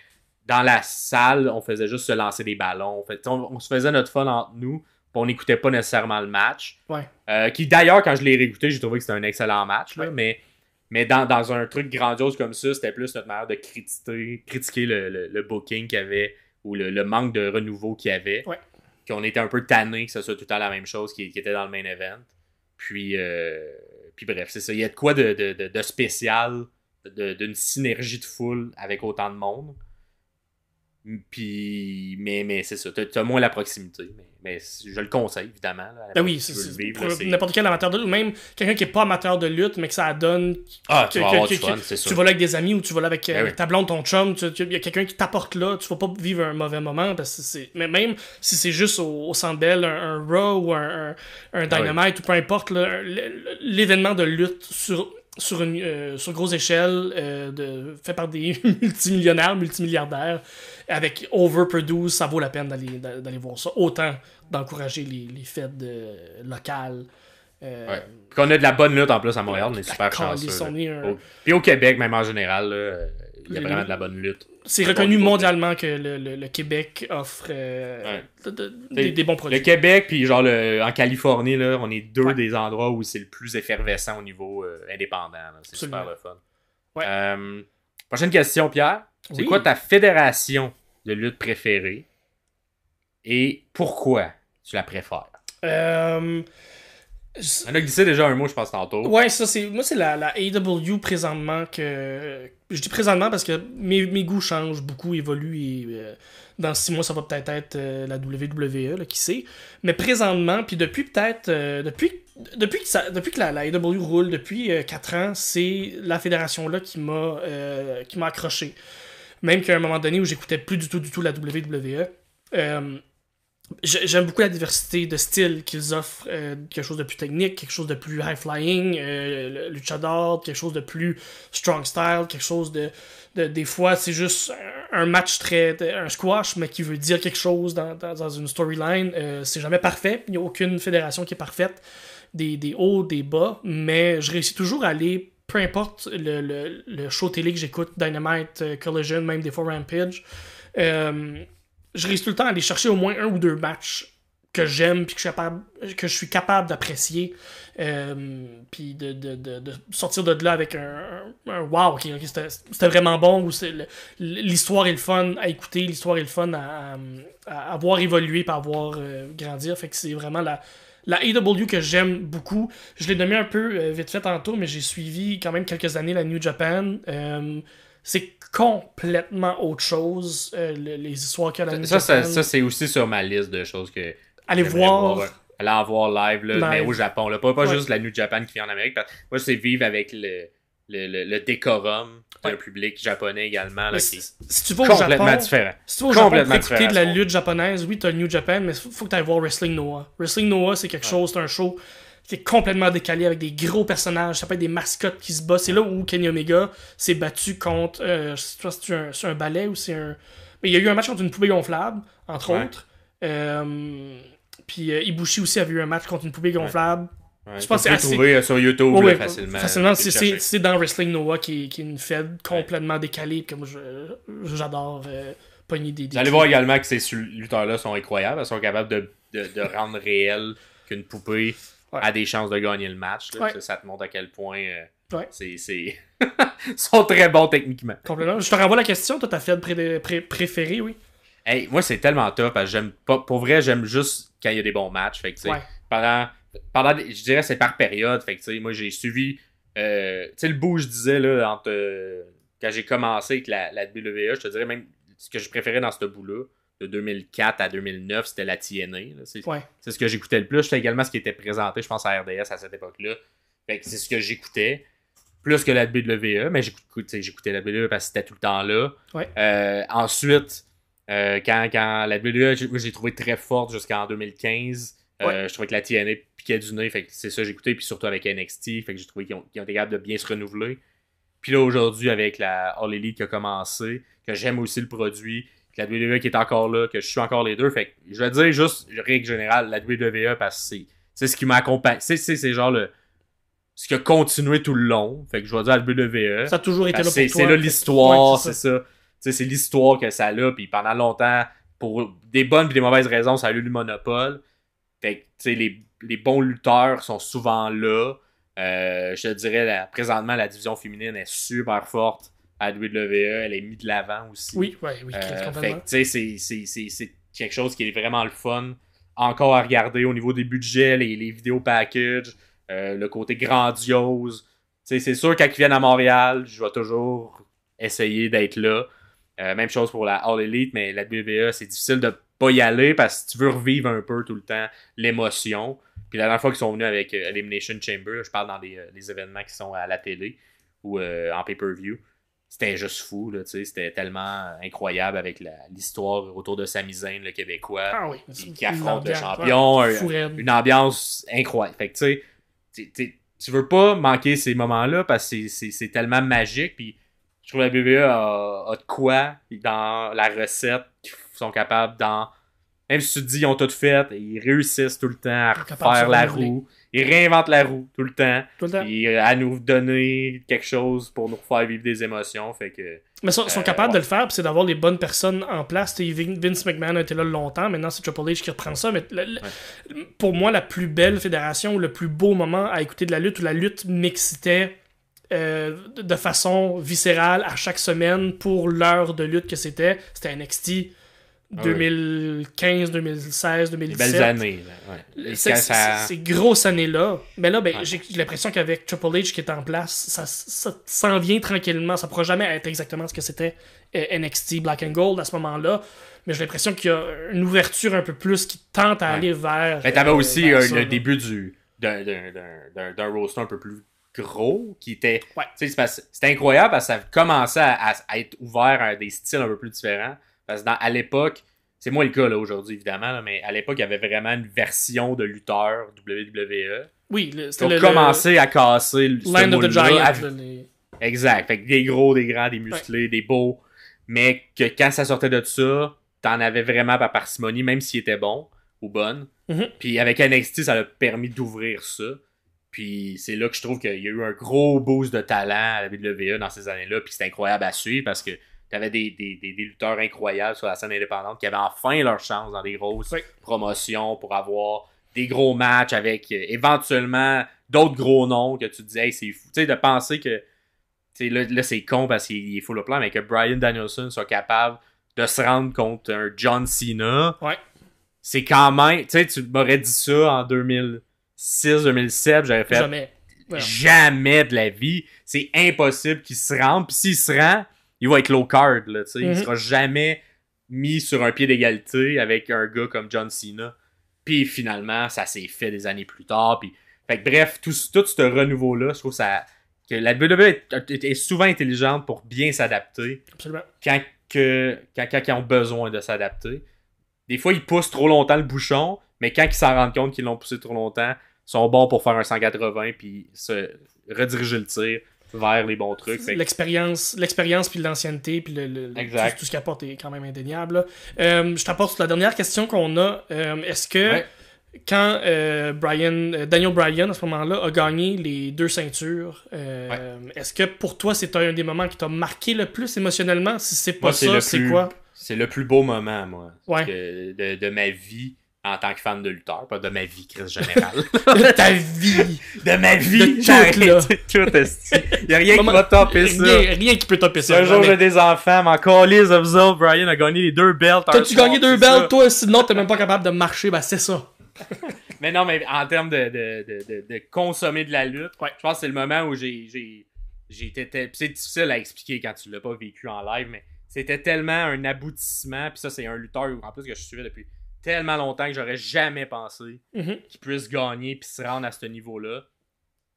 dans la salle, on faisait juste se lancer des ballons. On, on se faisait notre fun entre nous, puis on n'écoutait pas nécessairement le match. Ouais. Euh, qui d'ailleurs, quand je l'ai réécouté, j'ai trouvé que c'était un excellent match. là, mais mais dans, dans un truc grandiose comme ça, c'était plus notre manière de critiquer, critiquer le, le- le booking qu'il y avait ou le, le manque de renouveau qu'il y avait. Ouais. Qu'on était un peu tanné que ce soit tout le temps la même chose qui, qui était dans le main event. Puis, euh, puis bref, c'est ça. Il y a de quoi de, de, de- de spécial, de- d'une synergie de foule avec autant de monde. Puis, mais, mais c'est ça. T'as, t'as moins la proximité. Mais, mais je le conseille, évidemment. là, Ben oui, si tu c'est- n'importe quel amateur de lutte, ou même quelqu'un qui est pas amateur de lutte, mais que ça donne. Ah, que- tu vas que- avoir que- du fun, que- c'est Tu sûr. vas là avec des amis ou tu vas là avec, euh, Ben oui. avec ta blonde, ton chum, tu- tu- il y a quelqu'un qui t'apporte là, tu vas pas vivre un mauvais moment parce que c'est. Mais même si c'est juste au, au Centre Bell, un, un Raw ou un, un, un Ah Dynamite ou peu importe, l'événement de lutte sur. Sur, une, euh, sur grosse échelle, euh, de, fait par des multimillionnaires, multimilliardaires, avec overproduce, ça vaut la peine d'aller d'a- d'aller voir ça. Autant d'encourager les, les fêtes locales. euh, Ouais. Qu'on a de la bonne lutte en plus à Montréal, on est super chanceux. Puis au Québec, même en général, là, il y a Le- vraiment de la bonne lutte. C'est reconnu mondialement que le, le- le Québec offre euh, Ouais. de- de- des, des bons Le produits. Québec, puis genre le, en Californie, là, on est deux Ouais. des endroits où c'est le plus effervescent au niveau euh, indépendant. C'est super le fun. Ouais. Euh, prochaine question, Pierre. C'est Oui. quoi ta fédération de lutte préférée et pourquoi tu la préfères? On a glissé déjà un mot, je pense, tantôt. Ouais, ça c'est moi c'est la, la AW présentement que je dis présentement parce que mes, goûts changent beaucoup, évoluent et euh, dans six mois ça va peut-être être euh, la WWE là, qui sait. Mais présentement puis depuis peut-être euh, depuis depuis que depuis que la, la AW roule depuis 4 ans, c'est la fédération là qui m'a euh, qui m'a accroché. Même qu'à un moment donné où j'écoutais plus du tout du tout la WWE. J'ai- J'aime beaucoup la diversité de styles qu'ils offrent. euh, quelque chose de plus technique, quelque chose de plus high-flying, euh, luchador, quelque chose de plus strong style, quelque chose de... de- des fois, c'est juste un, match très... un squash, mais qui veut dire quelque chose dans, dans- dans une storyline. Euh, c'est jamais parfait. Il n'y a aucune fédération qui est parfaite. Des, des hauts, des bas. Mais je réussis toujours à aller... Peu importe le, le, le show télé que j'écoute, Dynamite, euh, Collision, même des fois Rampage, je réussis tout le temps à aller chercher au moins un ou deux matchs que j'aime puis que je suis capable, d'apprécier euh, puis de, de, de, de sortir de là avec un, wow ok, ok, c'était vraiment bon ou l'histoire est le fun à écouter l'histoire est le fun à, à, voir évoluer puis à voir euh, grandir fait que c'est vraiment la la AW que j'aime beaucoup, je l'ai nommé un peu euh, vite fait tantôt, mais j'ai suivi quand même quelques années la New Japan. Euh, c'est complètement autre chose, euh, le- les histoires qu'il y a dans Ça, ça, Japan. ça, c'est aussi sur ma liste de choses que. Allez j'aimerais voir. voir, Aller en voir live, là, Live. mais au Japon. Là. Pas, pas Ouais. juste la New Japan qui vient en Amérique. parce que moi, c'est vivre avec le, le, le, le décorum d'un Ouais. public japonais également. Là, Mais qui si, est si tu vas au complètement Japon, différent. si tu vas au Japon pour complètement écouter de la différent. lutte japonaise, oui, t'as le New Japan, mais faut, faut que tu ailles voir Wrestling Noah. Wrestling Noah, c'est quelque chose, c'est un show qui est complètement décalé avec des gros personnages. Ça peut être des mascottes qui se battent. C'est là où Kenny Omega s'est battu contre. Euh, je sais pas si c'est un, c'est un ballet ou c'est un. Mais il y a eu un match contre une poupée gonflable, entre Ouais. autres. Euh, puis euh, Ibushi aussi avait eu un match contre une poupée gonflable. Ouais, Je pense que c'est assez- trouver sur YouTube Ouais, là, ouais, facilement. facilement, c'est- dans Wrestling Noah qui, est- qui est une fed complètement décalée. Comme je- j'adore euh, pogner des. Vous allez voir également que ces lutteurs-là sont incroyables. Ils sont capables de, de, de rendre réel qu'une poupée Ouais. a des chances de gagner le match. là. Ouais. Ça, ça te montre à quel point euh, Ouais. c'est. c'est- sont très bons techniquement. Complètement. Je te renvoie la question, toi, ta Fed pré- pré- préférée, oui? Hey, moi, c'est tellement top. parce que J'aime pas, pour vrai, j'aime juste quand il y a des bons matchs. Fait que, pendant, pendant, je dirais, c'est par période. Fait que, moi, j'ai suivi, euh, tu sais, le bout, je disais, là, entre, euh, quand j'ai commencé avec la, la WWE, je te dirais même, ce que je préférais dans ce bout-là, de 2004 à 2009, c'était la TNA. C'est Ouais. ce que j'écoutais le plus. C'était également ce qui était présenté, je pense, à RDS à cette époque-là. C'est ce que j'écoutais. Plus que la WWE, mais j'écoutais la WWE parce que c'était tout le temps là. Ouais. Euh, ensuite, euh, quand, quand la WWE, j'ai- trouvé très forte jusqu'en 2015. Euh, je trouvais que la TNA piquait du nez, fait que c'est ça que j'écoutais, puis surtout avec NXT, fait que j'ai trouvé qu'ils ont, qu'ils ont été capables de bien se renouveler. Puis là, aujourd'hui, avec la All Elite qui a commencé, que j'aime aussi le produit, que la WWE qui est encore là, que je suis encore les deux, fait que je vais dire juste, règle générale, la WWE, parce que c'est, ce qui m'accompagne. C'est, c'est, c'est genre le. Ce qui a continué tout le long. Fait que je vais dire la WWE. Ça a toujours été là pour toi. c'est, là l'histoire, c'est ça. C'est l'histoire que ça a, puis pendant longtemps, pour des bonnes et des mauvaises raisons, ça a eu le monopole. Fait que, les, les bons lutteurs sont souvent là. Euh, je te dirais, présentement, la division féminine est super forte à WWE. Elle est mise de l'avant aussi. Oui, ouais, oui, Euh, tu sais, c'est- quelque chose qui est vraiment le fun. Encore à regarder au niveau des budgets, les, les vidéos package, euh, le côté grandiose. C'est sûr, quand ils viennent à Montréal, je vais toujours essayer d'être là. Euh, même chose pour la All Elite, mais la WWE, c'est difficile de pas y aller parce que tu veux revivre un peu tout le temps l'émotion. Puis la dernière fois qu'ils sont venus avec euh, Elimination Chamber, là, je parle dans des, des événements qui sont à la télé ou en pay-per-view, c'était juste fou, là, tu sais, c'était tellement incroyable avec l'histoire autour de Sami Zayn, le Québécois, Ah oui. qui, affronte le champion, un- une ambiance incroyable. Fait que, tu sais, tu- veux pas manquer ces moments-là parce que c'est- tellement magique, puis je trouve que la WWE a, a de quoi dans la recette qu'ils sont capables dans... Même si tu te dis ils ont tout fait, ils réussissent tout le temps à refaire la roue. Ils réinventent la roue tout le temps. Tout le temps. Euh, à nous donner quelque chose pour nous faire vivre des émotions. Fait que. Mais ils sont, sont Euh, capables ouais. de le faire, c'est d'avoir les bonnes personnes en place. Vince McMahon a été là longtemps, maintenant c'est Triple H qui reprend ça. Mais le- le- pour moi, la plus belle fédération, ou le plus beau moment à écouter de la lutte, où la lutte m'excitait euh, de- de façon viscérale à chaque semaine pour l'heure de lutte que c'était, c'était NXT Ah oui. 2015, 2016, Des 2017. belles années. ouais. Ça- ces grosses années-là. Mais là, ben, Ouais. j'ai l'impression qu'avec Triple H qui est en place, ça, ça s'en vient tranquillement. Ça pourra jamais être exactement ce que c'était euh, NXT Black and Gold à ce moment-là. Mais j'ai l'impression qu'il y a une ouverture un peu plus qui tente à Ouais. aller vers. Mais t'avais euh, aussi vers euh, ça, le là. début du d'un- roster un peu plus gros qui était. Ouais. C'était incroyable parce que ça commençait à- à être ouvert à des styles un peu plus différents. Parce que dans- à l'époque, c'est moins le cas là aujourd'hui évidemment, là, mais à l'époque, il y avait vraiment une version de lutteur WWE. Oui, c'était le, le commencé à casser le Land of the Giant. les- Exact. Fait que des gros, des grands, des musclés, des beaux. Mais que quand ça sortait de ça, t'en avais vraiment par parcimonie, même s'il était bon ou bonne. Mhm. Puis avec NXT, ça a permis d'ouvrir ça. Puis c'est là que je trouve qu'il y a eu un gros boost de talent à la WWE dans ces années-là. Puis c'est incroyable à suivre parce que t'avais des, des, des, des lutteurs incroyables sur la scène indépendante qui avaient enfin leur chance dans des grosses Oui. promotions pour avoir des gros matchs avec euh, éventuellement d'autres gros noms que tu te dis, hey, c'est fou. Tu sais, de penser que. Tu sais, là, là c'est con parce qu'il est full au plan, mais que Brian Danielson soit capable de se rendre contre un John Cena. Ouais. C'est quand même. Tu sais, tu m'aurais dit ça en 2006-2007, j'aurais fait Jamais. Jamais de la vie. C'est impossible qu'il se rende. Puis s'il se rend, il va être low card. Là, tu sais. Il sera jamais mis sur un pied d'égalité avec un gars comme John Cena. Puis finalement, ça s'est fait des années plus tard. Puis, fait que bref, tout, tout ce renouveau-là, je trouve ça, que la WWE est, est- est souvent intelligente pour bien s'adapter Absolument. quand, que, quand, quand ils ont besoin de s'adapter. Des fois, ils poussent trop longtemps le bouchon, mais quand ils s'en rendent compte qu'ils l'ont poussé trop longtemps, ils sont bons pour faire un 180 puis se rediriger le tir vers les bons trucs. L'expérience, l'expérience puis l'ancienneté puis le, le- le- Exact. tout, tout ce qu'il apporte est quand même indéniable. Euh, je t'apporte la dernière question qu'on a. Euh, Est-ce que Ouais. quand euh, Brian, Daniel Bryan à ce moment-là a gagné les deux ceintures, est-ce que pour toi c'est un des moments qui t'a marqué le plus émotionnellement? Si c'est pas Moi, ça, c'est plus- quoi? C'est le plus beau moment, moi, Ouais. que- de, de ma vie. En tant que fan de lutteur, pas de ma vie, Chris général. De ta vie! de ma vie, De tout, là. arrêté tout, esti. Y a rien qui va topper ça. Rien, rien qui peut topper ça. un jour j'ai des enfants, mais encore les of Zol, Brian a gagné les deux belts. T'as-tu gagné deux belts, toi? Sinon, t'es même pas capable de marcher, ben c'est ça. Mais non, mais en termes de, de, de, de, de consommer de la lutte, Ouais. je pense que c'est le moment où j'ai j'ai j'ai été tel- puis c'est difficile à expliquer quand tu l'as pas vécu en live, mais c'était tellement un aboutissement, puis ça c'est un lutteur en plus que je suivais depuis tellement longtemps que j'aurais jamais pensé Mhm. qu'il puisse gagner puis se rendre à ce niveau-là.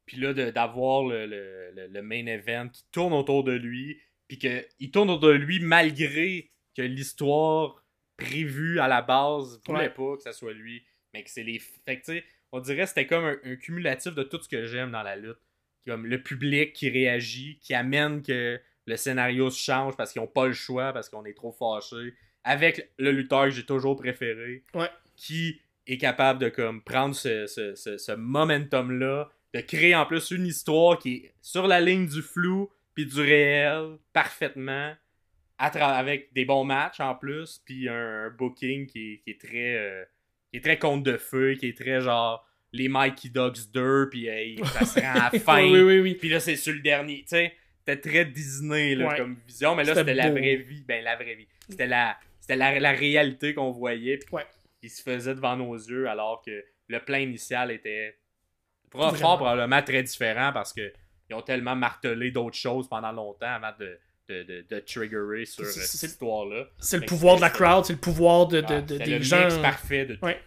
Puis là d'avoir le, le, le- le main event qui tourne autour de lui, puis qu'il tourne autour de lui malgré que l'histoire prévue à la base voulait Ouais. pas que ça soit lui, mais que c'est les. Fait que tu sais, on dirait que c'était comme un, un cumulatif de tout ce que j'aime dans la lutte. Comme le public qui réagit, qui amène que le scénario se change parce qu'ils n'ont pas le choix, parce qu'on est trop fâchés. Avec le lutteur que j'ai toujours préféré, Ouais. qui est capable de comme prendre ce, ce, ce, ce momentum-là, de créer en plus une histoire qui est sur la ligne du flou puis du réel parfaitement, avec des bons matchs en plus, puis un, un booking qui est, qui est très euh, qui est très conte de feu, qui est très genre les Mikey Dogs 2, puis euh, ça se rend à la fin. oui, oui, oui. Puis là, c'est sur le dernier. Tu sais, c'était très Disney là, Ouais. comme vision, mais là, C'était la vraie vie. Ben, la vraie vie. C'était la, c'était la, la réalité qu'on voyait, puis Ouais. qui se faisait devant nos yeux, alors que le plan initial était fort probablement très différent parce que ils ont tellement martelé d'autres choses pendant longtemps avant de, de, de, de triggerer sur C'est- cette histoire-là. C'est le pouvoir de la crowd, c'est le pouvoir de, de, Ah, des le gens. mix parfait de tout. Ouais.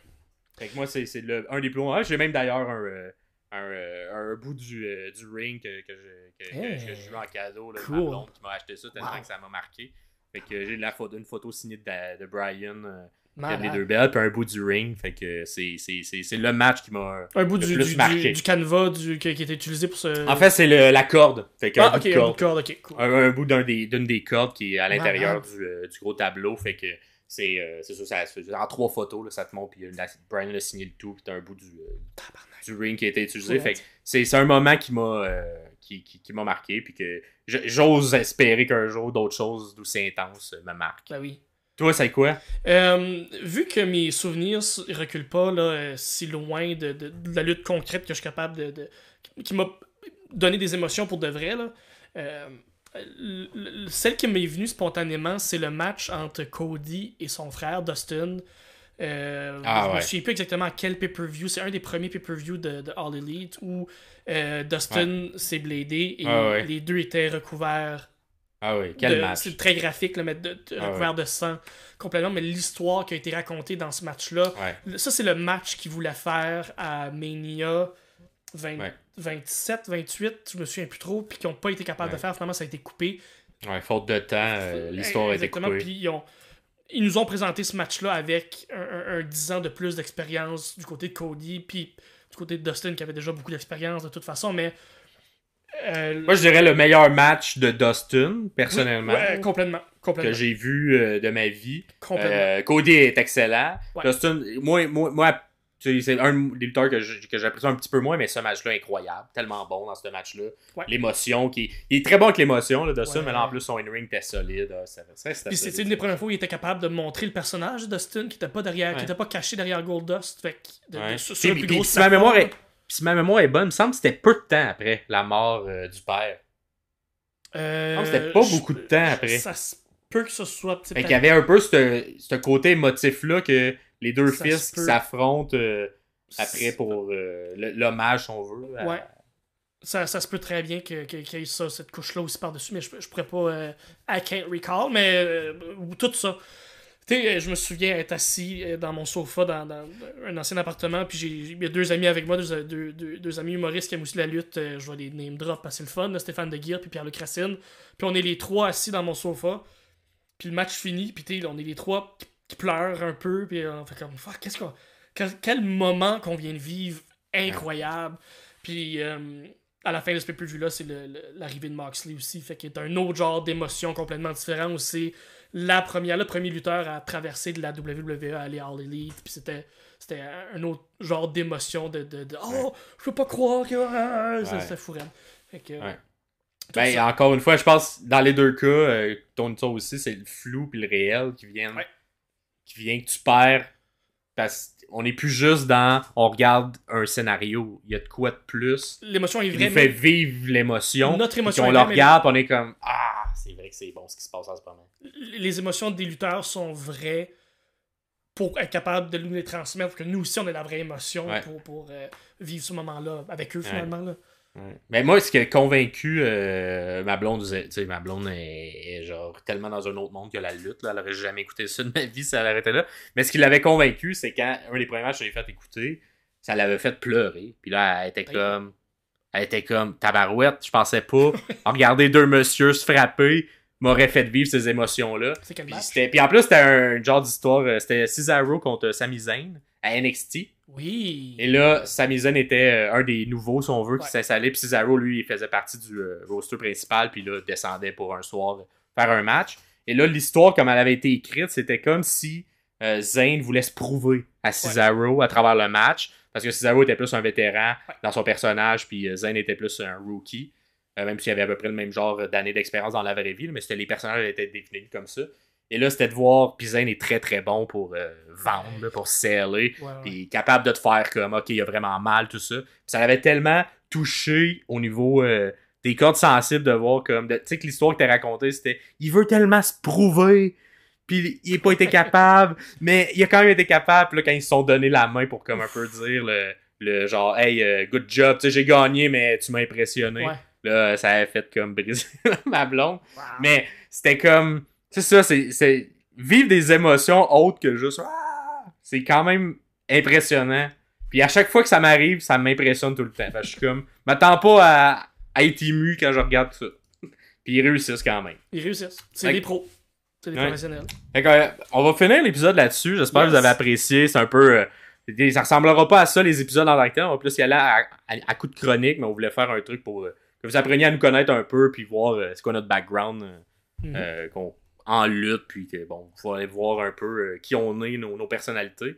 Fait que moi, c'est c'est le- un des plus longs. J'ai même d'ailleurs un, euh, un, euh, un bout du, euh, du ring que, que je- que- Hey. en cadeau là, Cool. ma blonde qui m'a acheté ça tellement Wow. que ça m'a marqué. Fait que j'ai la photo, une photo signée de, de Brian, euh, les deux belles, puis un bout du ring. Fait que c'est c'est- c'est- c'est le match qui m'a. Un bout le du, plus du, marqué. du, du canevas du, qui, qui était utilisé pour ce. En fait, c'est le- la corde. Fait qu'un ah, bout un bout corde. de corde, ok, cool. un, un bout d'un des- d'une des, cordes qui est à l'intérieur du, euh, du gros tableau. Fait que c'est euh, c'est ça, en trois photos, là, ça te montre. Puis la- Brian a signé le tout. Puis t'as un bout du, euh, du ring qui a été utilisé. Ouais. Fait que c'est c'est un moment qui m'a euh, qui, qui, qui m'a marqué. Puis que j'ose espérer qu'un jour d'autres choses d'aussi intenses me marquent. Ben oui. Toi, c'est quoi? Euh, vu que mes souvenirs s- reculent pas là, euh, si loin de, de- de la lutte concrète que je suis capable de. de- qui m'a donné des émotions pour de vrai, là, euh, celle qui m'est venue spontanément, c'est le match entre Cody et son frère Dustin. Euh, Ah je me ouais. souviens plus exactement à quel pay-per-view. C'est un des premiers pay-per-view de, de All Elite où euh, Dustin s'est bladé et Ah ouais. les deux étaient recouverts Ah oui, quel de- match C'est très graphique, là, mais de, de- Ah recouvert de sang complètement. Mais l'histoire qui a été racontée dans ce match-là, ça, c'est le match qu'il voulait faire à Mania 20 Ouais. 27, 28, je me souviens plus trop, puis qui n'ont pas été capables de faire. Finalement, ça a été coupé. Ouais, faute de temps, euh, l'histoire a été Exactement. coupée. Puis ils, ont- ils nous ont présenté ce match-là avec un, un- un 10 ans de plus d'expérience du côté de Cody, puis du côté de Dustin qui avait déjà beaucoup d'expérience de toute façon, mais. euh, Moi, je dirais le meilleur match de Dustin, personnellement, ouais, complètement. Complètement. que j'ai vu euh, de ma vie. Euh, Cody est excellent. Ouais. Dustin, moi, moi, moi c'est un des lutteurs que je- que j'apprécie un petit peu moins, mais ce match-là incroyable. Tellement bon dans ce match-là. Ouais. L'émotion, qui il est très bon avec l'émotion, Ouais. mais là, en plus, son in-ring était solide. ah, c'était une des premières fois où il était capable de montrer le personnage de Dustin qui était pas derrière, qui Ouais. était pas caché derrière Goldust. Fait que de, de- sur, Puis- puis- puis si ma mémoire est, si ma mémoire est bonne, il me semble que c'était peu de temps après la mort euh, du père. Euh, c'était pas je- beaucoup de temps après. Ça se peut que ce soit. Fait qu'il y avait un peu ce ce côté émotif-là que les deux Ça fils qui s'affrontent euh, après pour euh, l'hommage, si on veut. à- Ouais. Ça, ça se peut très bien que- que- qu'il y ait ça, cette couche-là aussi par-dessus, mais je, je pourrais pas. euh, I can't recall, mais ou tout ça. Tu sais, je me souviens être assis dans mon sofa dans, dans un ancien appartement, puis j'ai il y a deux amis avec moi, deux, deux, deux- deux amis humoristes qui aiment aussi la lutte. je vais les name drop parce que c'est le fun, là, Stéphane De Guire puis Pierre-Luc Racine. Puis on est les trois assis dans mon sofa, puis le match finit, puis tu sais, on est les trois qui, pleurent un peu, puis on fait comme, fuck, qu'est-ce qu'on. Quel, moment qu'on vient de vivre incroyable. Puis euh, à la fin de ce pay-per-view là, c'est l'arrivée de Moxley aussi, fait qu'il est un autre genre d'émotion complètement différent c'est la première, le premier lutteur à traverser de la WWE à aller à All Elite, puis c'était c'était un autre genre d'émotion de, de, de, oh je peux pas croire que ah, ça, Ouais. c'était fou. Fait que, Ouais. Ben, ça. encore une fois, je pense dans les deux cas, euh, ton ça aussi, c'est le flou puis le réel qui viennent. Ouais. Qui vient que tu perds Parce qu'on n'est plus juste dans on regarde un scénario. Il y a de quoi de plus. L'émotion est Il vraie. nous fait vivre l'émotion. Notre Puis émotion on est vraie, regarde, on est comme Ah, c'est vrai que c'est bon ce qui se passe en ce moment. les émotions des lutteurs sont vraies pour être capable de nous les transmettre, pour que nous aussi on ait la vraie émotion Ouais. pour, pour euh, vivre ce moment-là avec eux Ouais. finalement. Mais moi, ce qui a convaincu euh, ma blonde, tu sais, ma blonde est, est genre tellement dans un autre monde que la lutte. Là. Elle aurait jamais écouté ça de ma vie si elle arrêtait là. Mais ce qui l'avait convaincu, c'est quand un des premiers matchs que j'ai fait écouter, ça l'avait fait pleurer. Puis là, elle était comme. Elle était comme tabarouette. Je pensais pas. regarder deux messieurs se frapper m'aurait fait vivre ces émotions-là. Puis, puis en plus, c'était un genre d'histoire. euh, C'était Cesaro contre Sami Zayn à NXT. Oui. Et là, Sami Zayn était euh, un des nouveaux, si on veut, qui Ouais. s'installait. Puis Cesaro, lui, il faisait partie du euh, roster principal. Puis là, descendait pour un soir euh, faire un match. Et là, l'histoire, comme elle avait été écrite, c'était comme si euh, Zayn voulait se prouver à Cesaro à travers le match. Parce que Cesaro était plus un vétéran Ouais. dans son personnage. Puis euh, Zayn était plus un rookie. Euh, même s'il avait à peu près le même genre d'années d'expérience dans la vraie vie. Mais c'était les personnages étaient définis comme ça. Et là, c'était de voir. Puis Zayn est très très bon pour euh, vendre, là, pour seller. Ouais, ouais. Puis capable de te faire comme, ok, il a vraiment mal, tout ça. Puis ça l'avait tellement touché au niveau euh, des cordes sensibles de voir comme, tu sais que l'histoire que t'as racontée, c'était, il veut tellement se prouver, puis il n'a pas été capable, mais il a quand même été capable. Puis là, quand ils se sont donné la main pour comme un peu dire le, le genre, hey, euh, good job, tu sais, j'ai gagné, mais tu m'as impressionné. Ouais. Là, ça avait fait comme briser ma blonde. Wow. Mais c'était comme. C'est ça, c'est. Vivre des émotions autres que juste. Ah! C'est quand même impressionnant. Puis à chaque fois que ça m'arrive, ça m'impressionne tout le temps. Fait que je suis comme. M'attends pas à, à être ému quand je regarde ça. Puis ils réussissent quand même. Ils réussissent. C'est des pros. C'est des Ouais. professionnels. Fait que, euh, on va finir l'épisode là-dessus. J'espère que vous avez apprécié. C'est un peu. euh, ça ressemblera pas à ça, les épisodes en tant. On va plus y aller à, à, à coup de chronique, mais on voulait faire un truc pour euh, que vous appreniez à nous connaître un peu, puis voir c'est quoi notre background. euh, qu'on- en lutte, puis que bon, faut aller voir un peu euh, qui on est, nos, nos personnalités.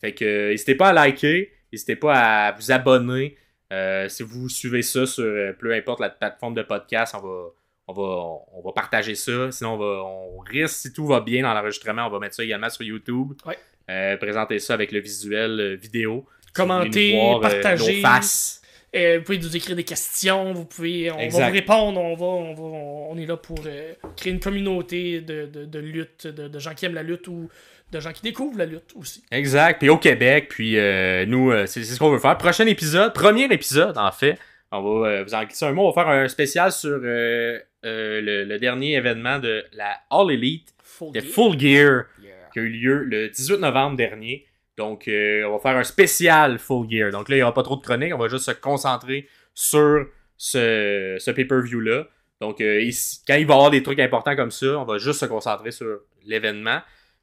Fait que euh, n'hésitez pas à liker, n'hésitez pas à vous abonner. Euh, si vous suivez ça sur peu importe la plateforme de podcast, on va, on va, on va partager ça. Sinon, on, va, on risque, si tout va bien dans l'enregistrement, on va mettre ça également sur YouTube. Ouais. Euh, présenter ça avec le visuel euh, vidéo. Commenter, voir, partager. nos faces. Euh, vous pouvez nous écrire des questions, vous pouvez, on Exact. va vous répondre, on, va, on, va, on est là pour euh, créer une communauté de, de, de lutte, de, de gens qui aiment la lutte ou de gens qui découvrent la lutte aussi. Exact. Puis au Québec, puis euh, nous, c'est c'est ce qu'on veut faire. Prochain épisode, premier épisode en fait. On va vous en glisser un mot. On va faire un spécial sur le, le dernier événement de la All Elite, Full de Gear. Full Gear, Yeah. qui a eu lieu le 18 novembre dernier. Donc, euh, on va faire un spécial Full Gear. Donc là, il n'y aura pas trop de chroniques. On va juste se concentrer sur ce, ce pay-per-view-là. Donc, euh, ici- quand il va y avoir des trucs importants comme ça, on va juste se concentrer sur l'événement.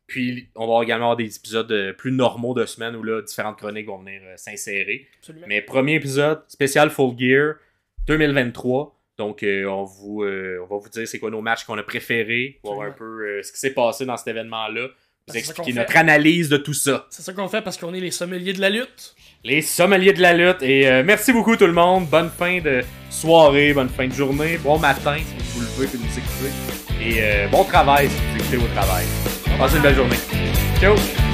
Puis, on va également avoir des épisodes euh, plus normaux de semaine où là, différentes chroniques vont venir euh, s'insérer. Mais premier épisode, spécial Full Gear 2023. Donc, euh, on, vous, on va vous dire c'est quoi nos matchs qu'on a préférés, voir un peu ce qui s'est passé dans cet événement-là, vous expliquer notre analyse de tout ça. C'est ça qu'on fait parce qu'on est les sommeliers de la lutte. Les sommeliers de la lutte. Et euh, merci beaucoup tout le monde. Bonne fin de soirée, bonne fin de journée, bon matin si vous vous levez et nous écoutez. Et euh, bon travail si vous écoutez au travail. Passez une belle journée. Ciao!